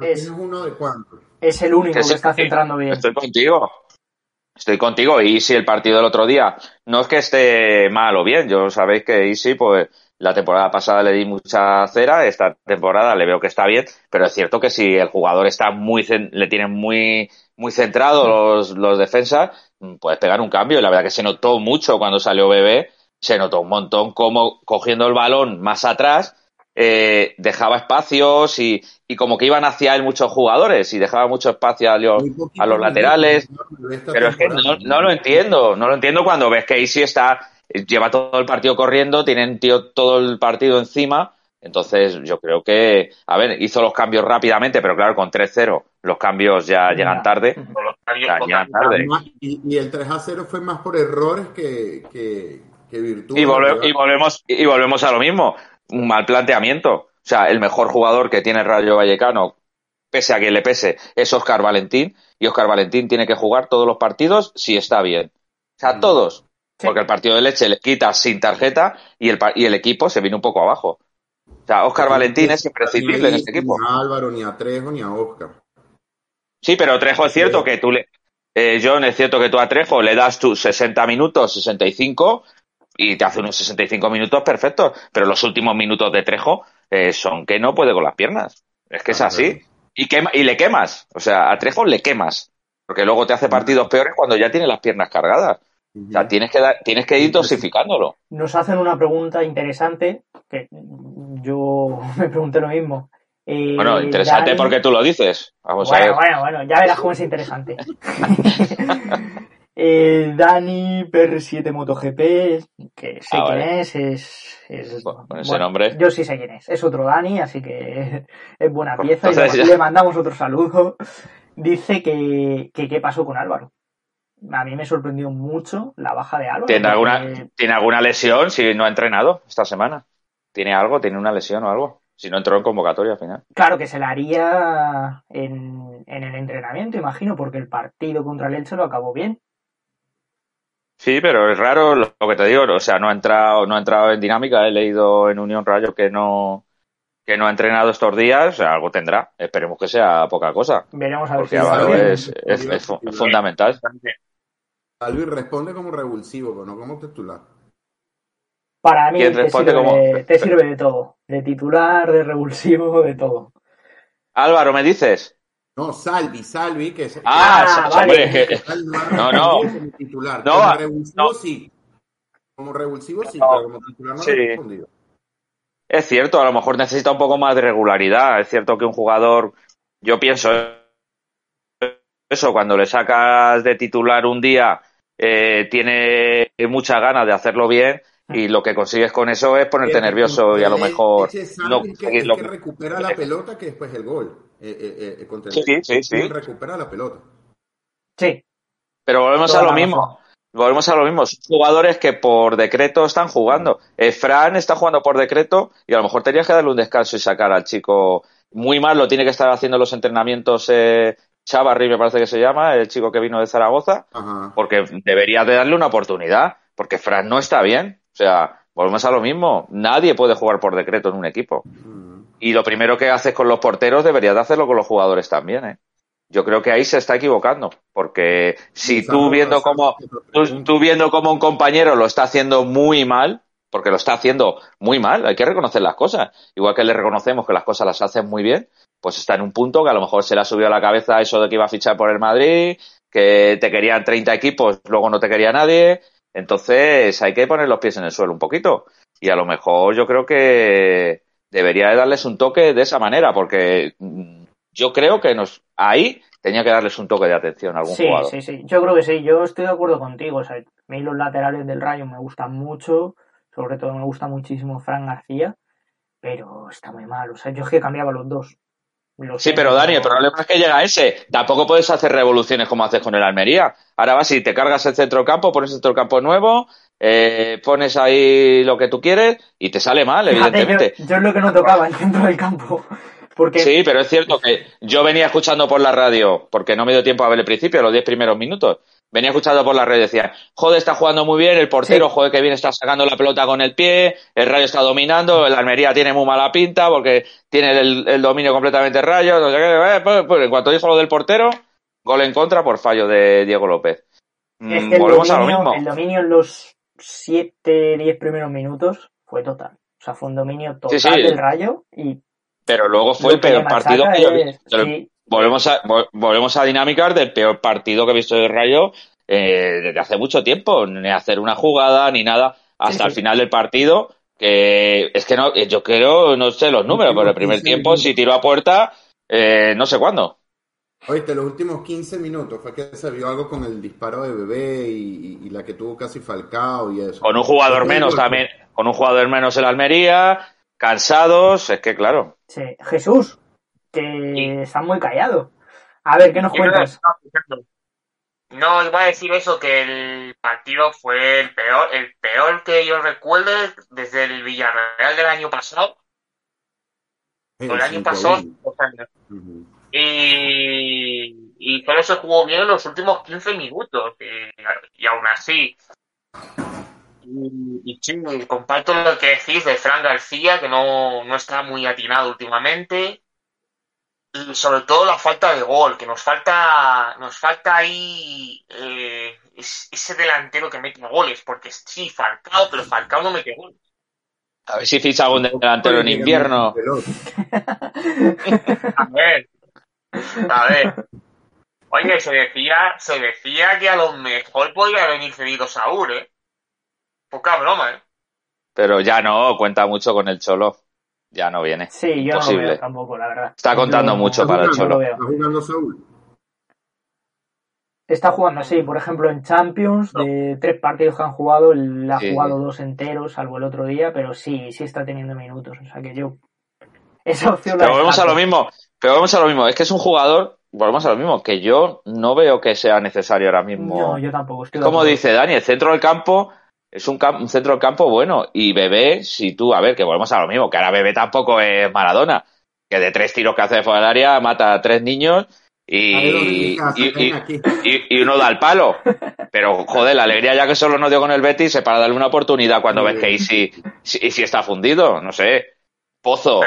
Es- uno de cuántos. Es el único que que, está centrando bien. estoy contigo. Estoy contigo. Y si el partido del otro día no es que esté mal o bien, yo sabéis que Easy, pues la temporada pasada le di mucha cera, esta temporada le veo que está bien, pero es cierto que si el jugador está muy, le tienen muy, muy centrado los, los defensas, puedes pegar un cambio. Y la verdad que se notó mucho cuando salió Bebé, se notó un montón como cogiendo el balón más atrás, eh, dejaba espacios y, y, como que iban hacia él muchos jugadores y dejaba mucho espacio a los, a los laterales. Pero es que no, no, lo entiendo, no lo entiendo cuando ves que Easy está, lleva todo el partido corriendo, tienen tío todo el partido encima. Entonces yo creo que, a ver, hizo los cambios rápidamente, pero claro, con 3-0 los cambios ya llegan tarde. Ya, llegan tarde. Y, y, el 3-0 fue más por errores que, que, que virtud. Y, volve, y, volvemos, y volvemos a lo mismo un mal planteamiento. O sea, el mejor jugador que tiene el Rayo Vallecano, pese a quien le pese, es Oscar Valentín. Y Oscar Valentín tiene que jugar todos los partidos si está bien. O sea, todos. Sí. Porque el partido de leche le quita sin tarjeta y el, y el equipo se viene un poco abajo. O sea, Oscar Valentín es imprescindible en este equipo. Ni a Álvaro, ni a Trejo, ni a Oscar. Sí, pero Trejo es cierto que tú le. Eh, John, es cierto que tú a Trejo le das tus 60 minutos, 65, y te hace unos 65 minutos perfectos, pero los últimos minutos de Trejo eh, son que no puede con las piernas. Es que es así. Y, quema, y le quemas. O sea, a Trejo le quemas. Porque luego te hace partidos peores cuando ya tiene las piernas cargadas. O sea, tienes que, dar, tienes que ir dosificándolo. Nos hacen una pregunta interesante, que yo me pregunté lo mismo. Eh, bueno, interesante Dani... porque tú lo dices. Vamos bueno, a ver. bueno, bueno, ya verás cómo es interesante. Eh, Dani Per7 MotoGP, que sé Ah, quién vale. es, es, es- Con ese nombre. Yo sí sé quién es, es otro Dani, así que es buena pieza y le, mandamos otro saludo. Dice que, que qué pasó con Álvaro. A mí me sorprendió mucho la baja de Álvaro. ¿Tiene alguna, ¿Tiene alguna lesión si no ha entrenado esta semana? ¿Tiene algo? ¿Tiene una lesión o algo? Si no entró en convocatoria al final. Claro que se la haría en, en el entrenamiento, imagino, porque el partido contra el Elche lo acabó bien. Sí, pero es raro lo lo que te digo, o sea, no ha entrado, no ha entrado en dinámica, he leído en Unión Rayo que no, que no ha entrenado estos días, o sea, algo tendrá, esperemos que sea poca cosa, Veremos a ver porque si es, es, es es fundamental. Luis responde como revulsivo, pero no como titular. Para mí ¿Quién te sirve, como- te sirve de todo. De titular, de revulsivo, de todo. Álvaro, ¿me dices? No, Salvi, Salvi, que es. Ah, Ah, vale. hombre, es que, No, No. Como titular. No, como revulsivo no. sí. Como revulsivo sí, No. pero como titular no Sí. lo he respondido. es cierto, a lo mejor necesita un poco más de regularidad, es cierto que un jugador, yo pienso eso, cuando le sacas de titular un día, eh, tiene muchas ganas de hacerlo bien y lo que consigues con eso es ponerte nervioso y a lo mejor no que, lo que recupera la pelota que después el gol. Eh, eh, eh, contra el- Sí, sí, sí. Recupera la pelota. Sí, Pero volvemos Toda a lo mismo. razón. Volvemos a lo mismo. Son jugadores que por decreto están jugando. Eh, Fran está jugando por decreto y a lo mejor tenías que darle un descanso y sacar al chico. Muy mal lo tiene que estar haciendo los entrenamientos eh, Chavarri, me parece que se llama, el chico que vino de Zaragoza, Ajá. porque debería de darle una oportunidad, porque Fran no está bien. O sea, volvemos a lo mismo. Nadie puede jugar por decreto en un equipo. Mm. Y lo primero que haces con los porteros deberías de hacerlo con los jugadores también, ¿eh? Yo creo que ahí se está equivocando, porque si tú viendo cómo tú viendo cómo un compañero lo está haciendo muy mal, porque lo está haciendo muy mal, hay que reconocer las cosas. Igual que le reconocemos que las cosas las hacen muy bien, pues está en un punto que a lo mejor se le ha subido a la cabeza eso de que iba a fichar por el Madrid, que te querían 30 equipos, luego no te quería nadie. Entonces hay que poner los pies en el suelo un poquito. Y a lo mejor yo creo que debería de darles un toque de esa manera, porque mm, yo creo que nos ahí tenía que darles un toque de atención a algún sí, jugador. sí, sí. Yo creo que sí. Yo estoy de acuerdo contigo. O sea, a mí los laterales del Rayo me gustan mucho. Sobre todo me gusta muchísimo Fran García. Pero está muy mal. O sea, yo es que cambiaba los dos. Lo Sí, pero Dani, el problema es que llega ese. Tampoco puedes hacer revoluciones como haces con el Almería. Ahora vas y te cargas el centro campo, pones el centro del campo nuevo, eh, pones ahí lo que tú quieres y te sale mal, Fíjate, evidentemente. yo, yo es lo que no tocaba el centro del campo. Porque Sí, pero es cierto que yo venía escuchando por la radio, porque no me dio tiempo a ver el principio, los 10 primeros minutos. Venía escuchando por la radio y decía, joder, está jugando muy bien, el portero, Sí. joder, que bien está sacando la pelota con el pie, el Rayo está dominando, el Almería tiene muy mala pinta porque tiene el, el dominio completamente Rayo, no sé qué, eh, pues, pues, en cuanto dijo lo del portero, gol en contra por fallo de Diego López. mm, Es que el volvemos a lo dominio, mismo. el dominio en los 7, 10 primeros minutos fue total. O sea, fue un dominio total Sí, sí. del Rayo y Pero luego fue el peor partido que yo sí, Volvemos a, vol- volvemos a dinámicas del peor partido que he visto del Rayo eh, desde hace mucho tiempo. Ni hacer una jugada ni nada hasta Sí, el final del partido. Que es que no, eh, yo creo, no sé los números, pero el primer 15 tiempo minutos. si tiró a puerta, eh, no sé cuándo. Oíste, los últimos 15 minutos fue que se vio algo con el disparo de bebé y, y- y la que tuvo casi Falcao y eso. Con un jugador menos también, con un jugador menos en la Almería, cansados, es que claro. sí. Jesús, que está muy callado. A ver, ¿qué nos Yo cuentas? No, iba a decir eso, que el partido fue el peor, el peor que yo recuerde desde el Villarreal del año pasado. el El año 5 pasado. Y, y solo se jugó bien en los últimos 15 minutos. Y, y aún así. Y, y sí, comparto lo que decís de Fran García, que no, no está muy atinado últimamente. Y sobre todo la falta de gol, que nos falta, nos falta ahí eh, es- ese delantero que mete goles, porque sí, Falcao, pero Falcao no mete goles. A ver si ficha algún delantero en invierno. A ver, a ver. Oye, se decía, se decía que a lo mejor podría venir cedido Saúl, ¿eh? Poca broma, ¿eh? Pero ya no, cuenta mucho con el Cholo. Ya no viene. Sí, yo no lo veo tampoco, la verdad. Está contando Yo- mucho ¿Está para el? Cholo. veo. ¿Está jugando Saúl? Está jugando, sí, por ejemplo, en Champions, de tres partidos que han jugado, él ha Sí. jugado dos enteros, salvo el otro día, pero sí, sí está teniendo minutos. O sea que yo. Esa opción la volvemos a lo mismo. Pero volvemos a lo mismo. Es que es un jugador, volvemos a lo mismo, que yo no veo que sea necesario ahora mismo. No, yo tampoco. Estoy Como dice Dani, el centro del campo es un, un centro del campo bueno. Y Bebé, si tú, a ver, que volvemos a lo mismo, que ahora Bebé tampoco es Maradona. Que de tres tiros que hace de fuera del área mata a tres niños y, y- y- y- y uno da el palo. Pero, joder, la alegría ya que solo nos dio con el Betis es para darle una oportunidad cuando ves que si, si, si está fundido, no sé. Pozo.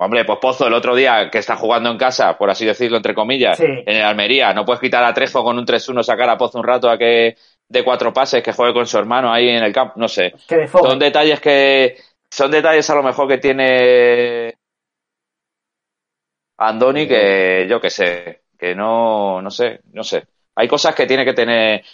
Hombre, pues Pozo el otro día que está jugando en casa, por así decirlo, entre comillas, Sí. en el Almería. No puedes quitar a Trejo con un 3-1, sacar a Pozo un rato a que de cuatro pases, que juegue con su hermano ahí en el campo. No sé. Son detalles que. Son detalles a lo mejor que tiene. Andoni que yo que sé. Que no. No sé. No sé. Hay cosas que tiene que tener.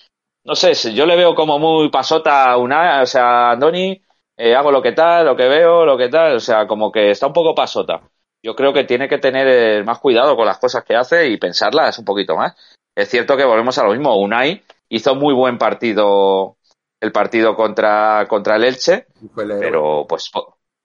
No sé, si yo le veo como muy pasota a una. O sea, Andoni. eh, hago lo que tal, lo que veo, lo que tal. O sea, como que está un poco pasota. Yo creo que tiene que tener eh, más cuidado con las cosas que hace y pensarlas un poquito más. Es cierto que volvemos a lo mismo. Unai hizo muy buen partido el partido contra, contra el Elche, el pero pues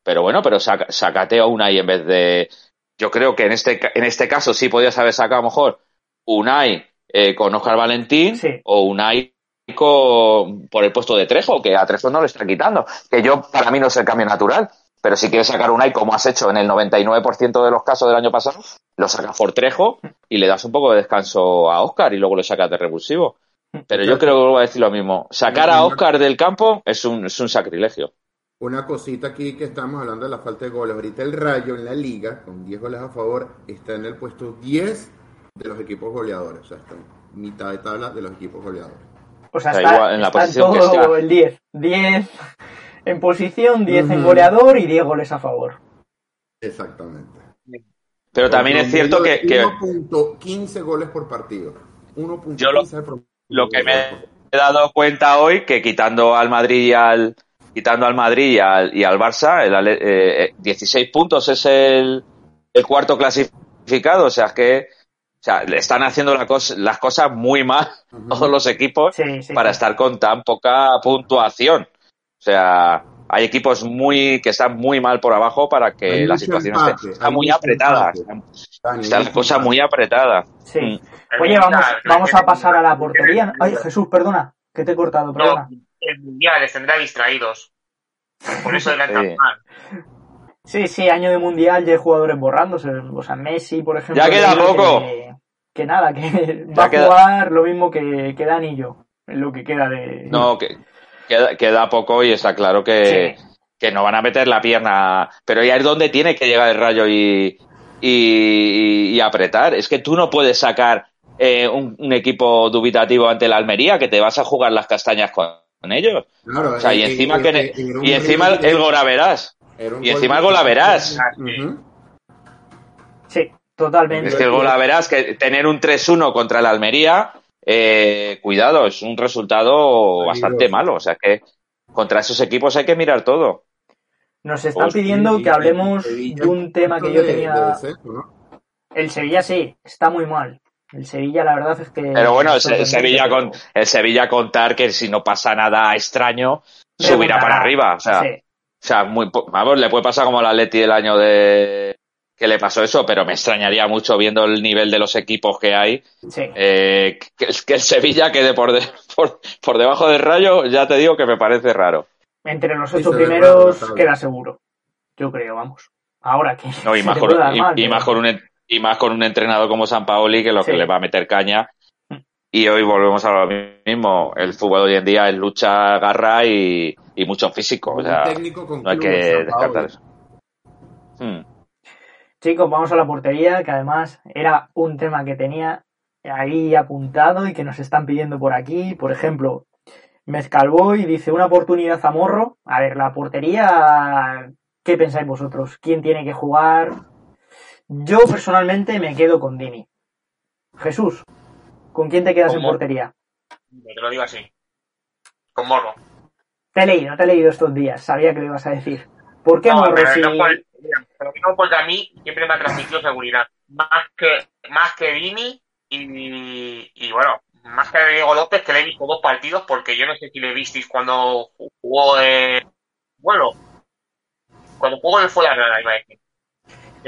pero bueno, pero saca, sacate a Unai en vez de yo creo que en este ca- en este caso sí podías haber sacado a lo mejor Unai eh, con Oscar Valentín Sí. o Unai con, por el puesto de Trejo, que a Trejo no le está quitando, que yo para mí no es el cambio natural, pero si quieres sacar Unai como has hecho en el 99% de los casos del año pasado, lo sacas por Trejo y le das un poco de descanso a Oscar y luego lo sacas de revulsivo. Pero yo creo que vuelvo a decir lo mismo. Sacar a Oscar del campo es un, es un sacrilegio. Una cosita aquí que estamos hablando de la falta de goles. Ahorita el Rayo en la liga, con 10 goles a favor, está en el puesto 10 de los equipos goleadores. O sea, está en mitad de tabla de los equipos goleadores. O sea, Da está, igual, en la está posición que todo esté. el 10. 10 en posición, 10 en Ujú. goleador y 10 goles a favor. Exactamente. Pero también es cierto que, que 1.15 goles por partido. 1.15 Yo lo- promedio. Lo que me he dado cuenta hoy que quitando al Madrid y al quitando al Madrid y al, y al Barça, el eh, eh, 16 puntos es el, el cuarto clasificado, o sea es que o sea, están haciendo la las cosas muy mal todos los equipos Sí, sí. para sí. estar con tan poca puntuación. O sea, hay equipos muy que están muy mal por abajo para que Hay la situación empate, esté está muy apretada. empate. Está, la cosa muy apretada. Sí. Mm. Oye, vamos, vamos a pasar a la portería. Ay, Jesús, perdona, que te he cortado, perdona. No, el mundial les tendrá distraídos. Por eso eran tan Sí. mal. Sí, sí, año de mundial ya hay jugadores borrándose. O sea, Messi, por ejemplo. Ya queda poco. Que, que nada, que Ya va a jugar lo mismo que, que Dani y yo. En lo que queda de. No, que queda, queda poco y está claro que, que no van a meter la pierna. Pero ya es donde tiene que llegar el rayo y, y, y apretar. Es que tú no puedes sacar eh, un, un equipo dubitativo ante la Almería, que te vas a jugar las castañas con, con ellos. Claro, O sea, y eh, encima, eh, que, eh, y encima el gol a verás. era un y encima el gol a verás. Ujú. Sí, totalmente. Es que el gol a verás que tener un 3-1 contra la Almería, eh, cuidado, es un resultado bastante malo. O sea que contra esos equipos hay que mirar todo. Nos están Hostia, pidiendo que hablemos de un tema que yo de- de tenía. El Sevilla sí, está muy mal. El Sevilla, la verdad es que. Pero bueno, el, el Sevilla con el Sevilla contar que si no pasa nada extraño, subirá para arriba. O sea, Sí. o sea, muy vamos, le puede pasar como al Atleti del año de que le pasó eso, pero me extrañaría mucho viendo el nivel de los equipos que hay, Sí. eh, que, que el Sevilla quede por, de- por, por debajo del rayo, ya te digo que me parece raro. Entre los ocho primeros raro queda seguro. Yo creo, vamos. Ahora que. No, y, se más con, y- mal, y pero- más con un, y más con un entrenador como San Paoli que lo Sí. que le va a meter caña. Y hoy volvemos a lo mismo. El fútbol hoy en día es lucha, garra y, y mucho físico. O Un sea, técnico con no hay que descartar eso. Hmm. Chicos, vamos a la portería, que además era un tema que tenía ahí apuntado y que nos están pidiendo por aquí. Por ejemplo, Mezcalboy dice una oportunidad a Morro. A ver, la portería, ¿qué pensáis vosotros? ¿Quién tiene que jugar? Yo personalmente me quedo con Dini. Jesús, ¿con quién te quedas en Morro. portería? Te lo digo así. Con morro. Te he leído, te he leído estos días. Sabía que lo ibas a decir. ¿Por qué No, Morro si- no pero no porque a mí siempre me ha transmitido seguridad. Más que, más que Vini y, y bueno, más que Diego López, que le he visto dos partidos, porque yo no sé si le visteis cuando jugó, eh, bueno, cuando jugó el Fuenlabrada, iba a decir.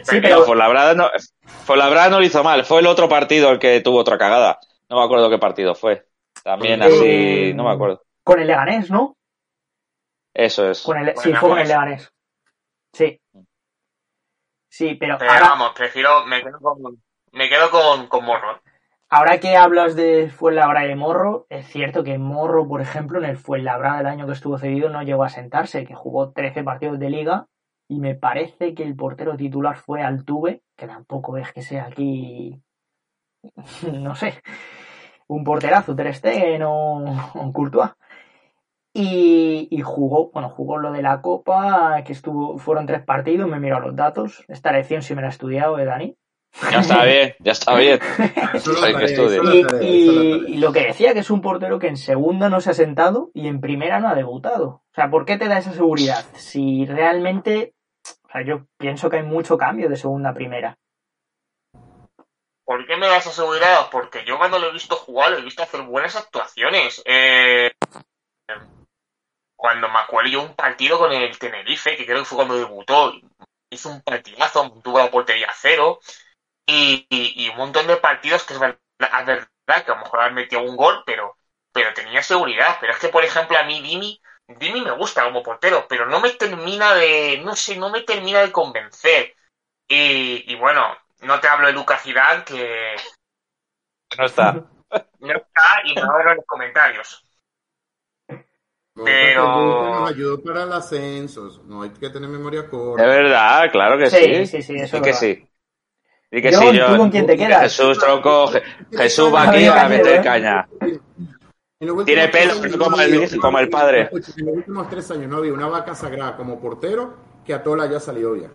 Sí, pero- No, Fuenlabrada no, Fuenlabrada no lo hizo mal. Fue el otro partido el que tuvo otra cagada. No me acuerdo qué partido fue. También Eh, así, no me acuerdo. Con el Leganés, ¿no? Eso es. Con el, Con sí, el fue con el Leganés. Leganés. Sí. Sí, pero Pero ahora, vamos, prefiero, me quedo con, me quedo con, con Morro. ¿eh? ahora que hablas de Fuenlabrada y de Morro, es cierto que Morro, por ejemplo, en el Fuenlabrada del año que estuvo cedido no llegó a sentarse, que jugó 13 partidos de liga y me parece que el portero titular fue Altuve, que tampoco es que sea aquí, no sé, un porterazo, Ter Stegen o, o Courtois. Y, y jugó, bueno, jugó lo de la Copa, que estuvo, fueron tres partidos, me miro los datos. Esta lección sí me la he estudiado, ¿eh, Dani? Ya está bien, ya está bien. Y lo que decía, que es un portero que en segunda no se ha sentado y en primera no ha debutado. O sea, ¿por qué te da esa seguridad? Si realmente, o sea, yo pienso que hay mucho cambio de segunda a primera. ¿Por qué me da esa seguridad? Porque yo cuando lo he visto jugar, lo he visto hacer buenas actuaciones. Eh, cuando yo un partido con el Tenerife, que creo que fue cuando debutó, hizo un partidazo, tuvo la portería a cero, y, y- y un montón de partidos que es verdad, es verdad que a lo mejor han metido un gol, pero, pero tenía seguridad. Pero es que, por ejemplo, a mí Dimi, Dimi me gusta como portero, pero no me termina de, no sé, no me termina de convencer. Y, y bueno, no te hablo de Lucas Hidal, que No está. no está y me hablo en los comentarios. Pero- Nos ayudó para el ascenso. No hay que tener memoria Es corta. verdad, claro que Sí, sí. sí, sí, eso es que sí. Di que John, sí, ¿tú John. con quién te quedas? Jesús tronco, Je- Jesús va aquí a meter caña. Tiene pelo años como no el- como el padre. En los últimos tres años no había una vaca sagrada como portero que a Tola haya salido bien.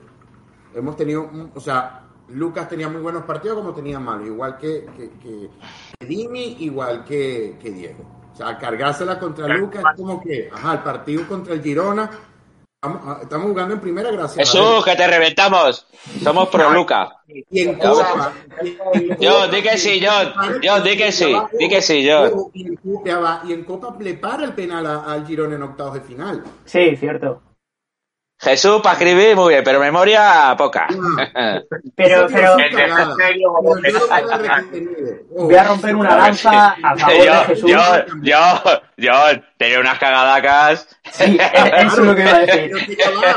Hemos tenido, o sea, Lucas tenía muy buenos partidos como tenía malos, igual que, que, que- que Dimi, igual que, que Diego. O sea, cargársela contra Lucas es como que, ajá, el partido contra el Girona, estamos, estamos jugando en primera gracias Jesús, que te reventamos. Somos pro Luca. Y en Copa. y- y en John, Copa, di que sí, y- John. John, di que sí, di que sí, Y en, Copa- le para el penal al Girona en octavos de final. Sí, cierto. Jesús, para escribir, muy bien, pero memoria poca. Pero, Eso pero Pero voy a romper una lanza a favor de Yo, Jesús. yo, yo, yo, tenía unas cagadacas. Sí, eso es lo que iba a decir.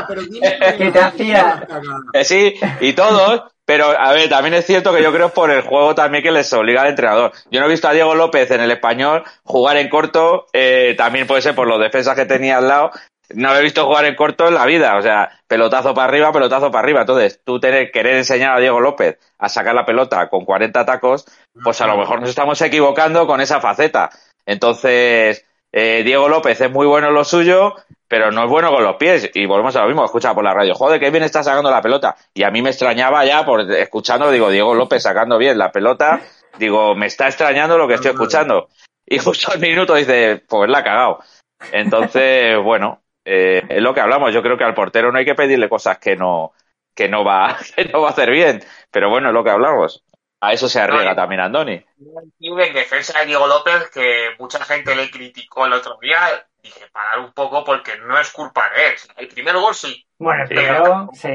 Pero que te hacía-. Que sí, y todos, pero a ver, también es cierto que yo creo por el juego también que les obliga al entrenador. Yo no he visto a Diego López en el español jugar en corto, eh, también puede ser por los defensas que tenía al lado, no he visto jugar en corto en la vida. O sea, pelotazo para arriba, pelotazo para arriba. Entonces, tú tener, querer enseñar a Diego López a sacar la pelota con 40 tacos, pues a lo mejor nos estamos equivocando con esa faceta. Entonces, eh, Diego López es muy bueno en lo suyo, pero no es bueno con los pies. Y volvemos a lo mismo, escucha por la radio, joder, qué bien está sacando la pelota. Y a mí me extrañaba ya, por escuchando, digo, Diego López sacando bien la pelota, digo, me está extrañando lo que estoy escuchando. Y justo al minuto dice, pues la ha cagado. Entonces, bueno, eh, es lo que hablamos. Yo creo que al portero no hay que pedirle cosas que no, que no va, que no va a hacer bien. Pero bueno, es lo que hablamos. A eso se arriesga también Andoni. En defensa de Diego López, que mucha gente le criticó el otro día, dije, parar un poco porque no es culpa de él. El primer gol sí. Bueno, pero, sí.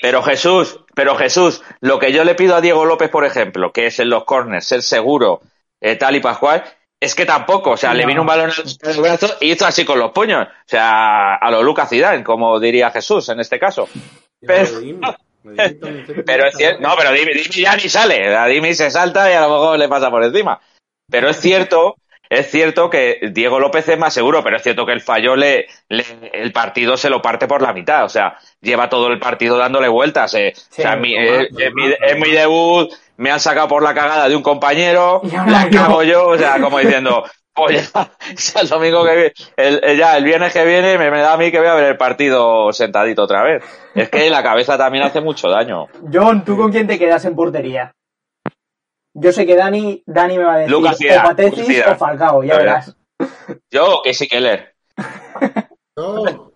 Pero Jesús, pero Jesús, lo que yo le pido a Diego López, por ejemplo, que es en los corners, ser seguro, eh, tal y pascual, es que tampoco, o sea, le vino un balón en el brazo y hizo así con los puños. O sea, a lo Lucas Zidane, como diría Jesús en este caso. Pero, pero es cierto, no, pero Dimi, ya ni sale, a Dimi se salta y a lo mejor le pasa por encima. Pero es cierto, es cierto que Diego López es más seguro, pero es cierto que el fallo le, el partido se lo parte por la mitad, o sea, lleva todo el partido dándole vueltas. Eh. o sea, mi, es, mi, debut, me han sacado por la cagada de un compañero, la cago yo, o sea, como diciendo, Oye, el domingo que el, ya el viernes que viene me, me, da a mí que voy a ver el partido sentadito otra vez. Es que la cabeza también hace mucho daño. John, ¿tú con quién te quedas en portería? Yo sé que Dani, Dani me va a decir Lucas o Patecis o Falcao, ya verás. Yo, que sí Keller. Yo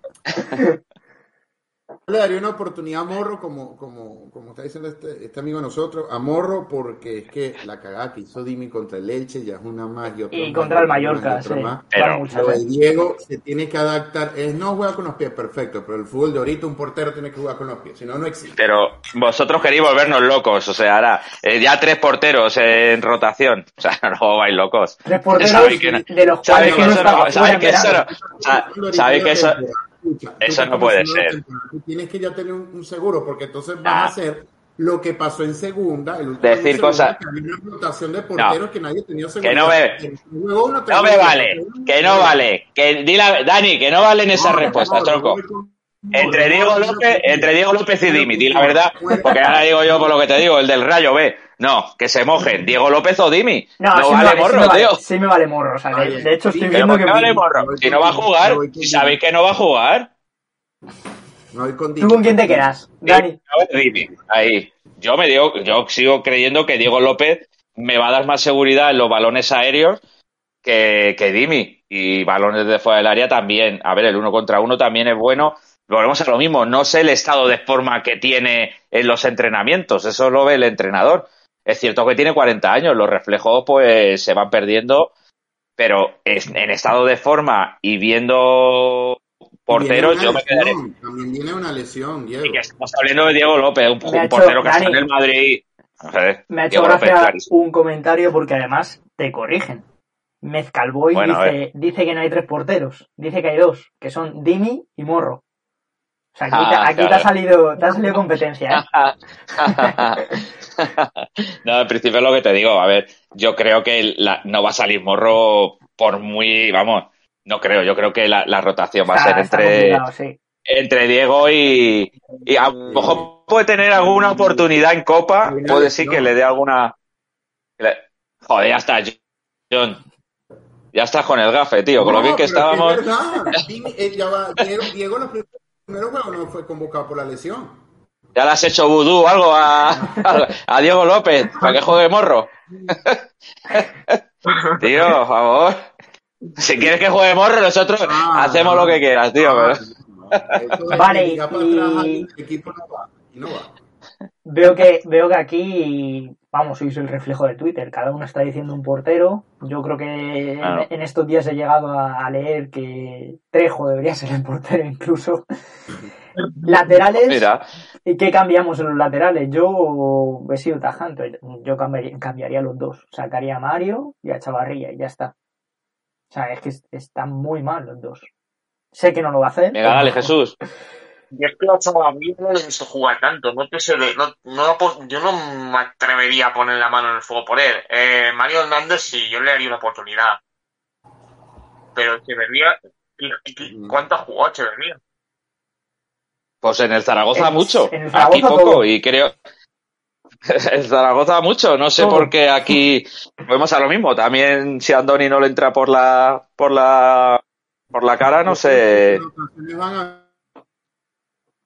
le daría una oportunidad a Morro, como, como, como está diciendo este, este amigo de nosotros, a Morro, porque es que la cagada que hizo Dimi contra el Elche ya es una más y otra Y contra el Mallorca, sí. Pero, lo de Diego se tiene que adaptar, es no juega con los pies, perfecto, pero el fútbol de ahorita un portero tiene que jugar con los pies, si no, no existe. Pero vosotros queréis volvernos locos, o sea, ahora, eh, ya tres porteros en rotación, o sea, no vais locos. Tres porteros de los cuales que no ¿Sabéis que eso no, ¿sabéis que eso eso no puede ser. Tienes que ya tener un, seguro, porque entonces van a hacer lo que pasó en segunda. El Decir cosas. Que había una rotación de porteros que nadie tenía seguro. Que no me, no me vale, que no vale. Que, dile, Dani, que no valen esas respuestas, tronco. Entre Diego López, entre Diego López y Dimi, di la verdad, porque ahora digo yo por lo que te digo, el del Rayo B. No, que se mojen. Diego López o Dimi. No, no vale morro, sí tío. sí me vale morro. O sea, de, hecho estoy viendo que... No vale morro. Si no va a jugar, si sabéis que no va a jugar. ¿Tú con quién te quedas, Dani? Dimi, ahí. Yo me digo, yo sigo creyendo que Diego López me va a dar más seguridad en los balones aéreos que, que Dimi. Y balones de fuera del área también. A ver, el uno contra uno también es bueno. Volvemos a lo mismo. No sé el estado de forma que tiene en los entrenamientos. Eso lo ve el entrenador. Es cierto que tiene 40 años, los reflejos pues se van perdiendo, pero en estado de forma y viendo porteros, yo me quedaré. También tiene una lesión, Diego. Y que estamos hablando de Diego López, un, portero que está en el Madrid. me ha hecho gracia un comentario porque además te corrigen. Mezcalboy dice, dice que no hay tres porteros, dice que hay dos, que son Dimi y Morro. O sea, aquí, te, ha salido, te ha salido competencia, ¿eh? no, en principio es lo que te digo. A ver, yo creo que no va a salir Morro por muy, vamos, no creo. Yo creo que la, rotación va a ser entre, entre Diego y, y a lo mejor puede tener alguna oportunidad en Copa. Puede sí que le dé alguna. Joder, ya está, John. Ya estás con el gafe, tío. con lo bien que estábamos. Es verdad. Diego, Diego primero juego no fue convocado por la lesión. Ya le has hecho vudú o algo a, a, Diego López para que juegue morro. tío, por favor. Si quieres que juegue morro, nosotros ah, hacemos lo que quieras, tío. Ah, vale, y... Veo que, veo que aquí, vamos, sois el reflejo de Twitter. Cada uno está diciendo un portero. Yo creo que en, estos días he llegado a, leer que Trejo debería ser el portero incluso. laterales. Mira. ¿Y qué cambiamos en los laterales? Yo he sido tajante. Yo cambiaría, los dos. Sacaría a Mario y a Chavarría y ya está. O sea, es que están muy mal los dos. Sé que no lo va a hacer. Venga, dale, Jesús. Yo es que a mí no le he visto jugar tanto. No te sé no, no, yo no me atrevería a poner la mano en el fuego por él. Eh, Mario Hernández sí, yo le haría una oportunidad. Pero Echeverría, ¿Cuánto jugó Echeverría? Pues en el Zaragoza En- mucho, en el Zaragoza aquí poco todo. y creo el Zaragoza mucho, no sé Todo. por qué aquí volvemos a lo mismo. También si Andoni no le entra por la por la por la cara, no sé. Las rotaciones van a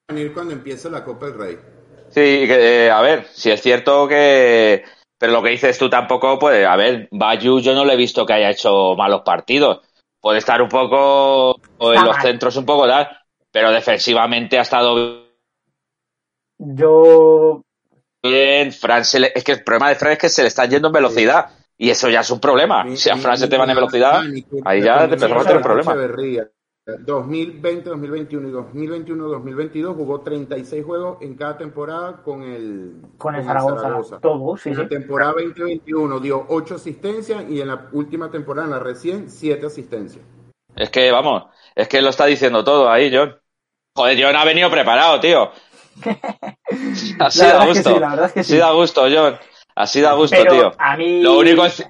venir cuando empiece la Copa del Rey. Sí, eh, a ver, si es cierto que pero lo que dices tú tampoco puede, a ver, Bayu yo no le he visto que haya hecho malos partidos. Puede estar un poco o en los mal. centros un poco tal, pero defensivamente ha estado Yo bien. Fran se le- es que el problema de Fran es que se le está yendo en velocidad. Y eso ya es un problema. Si a Fran se te van en velocidad, ahí ya te empezamos a tener problemas. Echeverría. 2020, 2021 y 2021, 2022 jugó 36 juegos en cada temporada con el, con el Zaragoza, todo, sí, en sí. la temporada 2021 dio 8 asistencias y en la última temporada, en la recién, 7 asistencias. Es que, vamos, es que lo está diciendo todo ahí, John. Joder, John ha venido preparado, tío. Así da verdad es que gusto. sí, la verdad es que Así sí. da gusto, John. Así da gusto, Pero tío. a mí... Lo único es...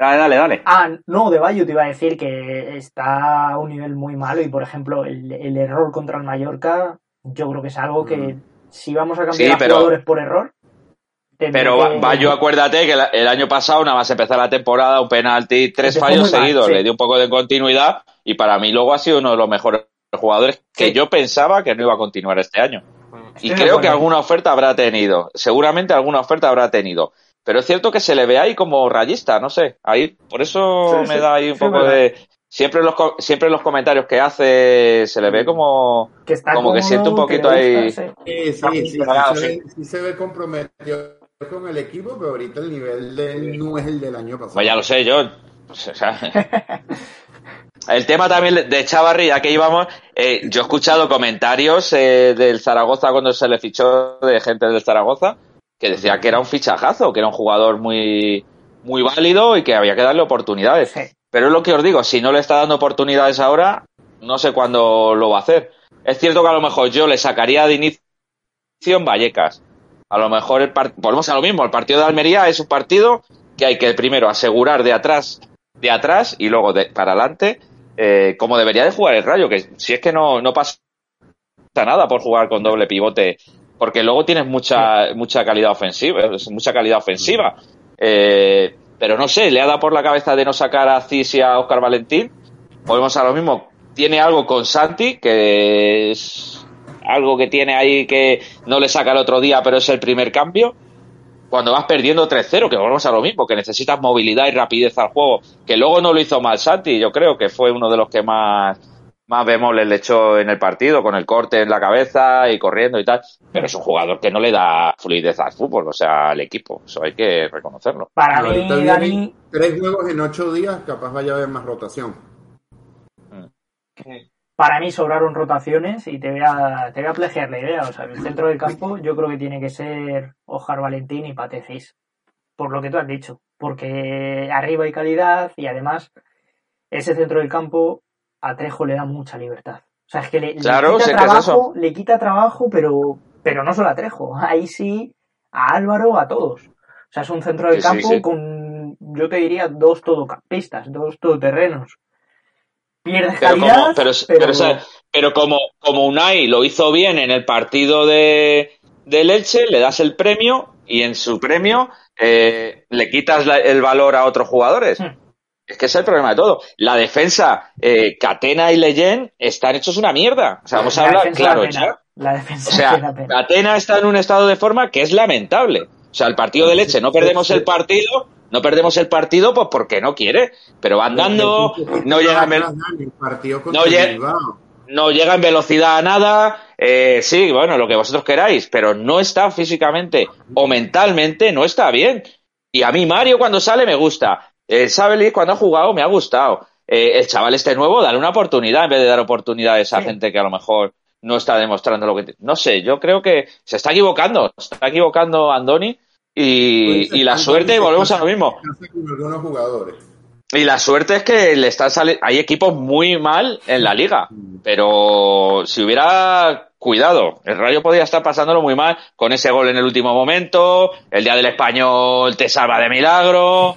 Dale, dale, dale. Ah, no, de Bayo te iba a decir que está a un nivel muy malo y, por ejemplo, el, el error contra el Mallorca, yo creo que es algo que Mm. si vamos a cambiar Sí, a pero- jugadores por error... Pero que- Bayo, acuérdate que el año pasado, nada más empezar la temporada, un penalti, tres Empezó fallos mal, seguidos, sí. le dio un poco de continuidad y para mí luego ha sido uno de los mejores jugadores que yo pensaba que no iba a continuar este año. Estoy Y creo que alguna oferta habrá tenido. Seguramente alguna oferta habrá tenido. Pero es cierto que se le ve ahí como rayista, no sé. Ahí, por eso Sí, me sí, da ahí un sí, poco verdad. de. Siempre en los, co- siempre en los comentarios que hace se le ve como. que está como que siente un poquito ahí- sí. Sí, sí, Está sí, sí, preparado, se ve, sí se ve comprometido con el equipo, pero ahorita el nivel de él no es el del año pasado. Pues ya lo sé, John. O sea, el tema también de Chavarri, ya que íbamos, eh, yo he escuchado comentarios eh, del Zaragoza cuando se le fichó de gente del Zaragoza que decía que era un fichajazo, que era un jugador muy, muy válido y que había que darle oportunidades. Sí. Pero es lo que os digo, si no le está dando oportunidades ahora, no sé cuándo lo va a hacer. Es cierto que a lo mejor yo le sacaría de inicio en Vallecas. A lo mejor el volvemos a lo mismo, el partido de Almería es un partido que hay que primero asegurar de atrás, de atrás y luego de para adelante, eh, como debería de jugar el Rayo, que si es que no, no pasa nada por jugar con doble pivote, porque luego tienes mucha, mucha calidad ofensiva, mucha calidad ofensiva. Eh, pero no sé, le ha dado por la cabeza de no sacar a Cis y a Oscar Valentín. Volvemos a lo mismo. Tiene algo con Santi, que es algo que tiene ahí que no le saca el otro día, pero es el primer cambio. Cuando vas perdiendo 3-0, que volvemos a lo mismo, que necesitas movilidad y rapidez al juego, que luego no lo hizo mal Santi, yo creo que fue uno de los que más, más bemoles le echó en el partido, con el corte en la cabeza y corriendo y tal, pero es un jugador que no le da fluidez al fútbol, o sea, al equipo, eso hay que reconocerlo. Para mí, Dani, tres juegos en ocho días, capaz vaya a haber más rotación. para mí sobraron rotaciones y te voy a, te voy a plejear la idea. O sea, el centro del campo yo creo que tiene que ser Ojar Valentín y Patecis. Por lo que tú has dicho. Porque arriba hay calidad y además ese centro del campo a Trejo le da mucha libertad. O sea, es que le, quita es trabajo, le quita trabajo, pero, pero no solo a Trejo. Ahí sí, a Álvaro, a todos. O sea, es un centro del Sí, campo sí. con, yo te diría, dos todocampistas, dos todoterrenos. Pierdes Pero calidad, como, pero, pero, como, como Unai lo hizo bien en el partido de, de Leche, le das el premio y en su premio eh, le quitas la- el valor a otros jugadores. Hmm. Es que ese es el problema de todo. La defensa, eh, Catena y Leyen están hechos una mierda. O sea, vamos a La hablar claro ya. La defensa O sea. Catena está en un estado de forma que es lamentable. O sea, el partido de Leche, no perdemos el partido, no perdemos el partido pues porque no quiere, pero va andando, no llega no llega- no llega en velocidad a nada, eh, sí, bueno, lo que vosotros queráis, pero no está físicamente o mentalmente, no está bien. Y a mí Mario cuando sale me gusta, eh, Sabelis cuando ha jugado me ha gustado. Eh, el chaval este nuevo, dale una oportunidad en vez de dar oportunidades a Sí. gente que a lo mejor no está demostrando lo que... No sé, yo creo que se está equivocando, se está equivocando Andoni y, Pues, y la suerte, y volvemos a lo mismo. Y la suerte es que le están saliendo. Hay equipos muy mal en la liga. Pero si hubiera cuidado, el Rayo podría estar pasándolo muy mal con ese gol en el último momento. El día del español te salva de milagro.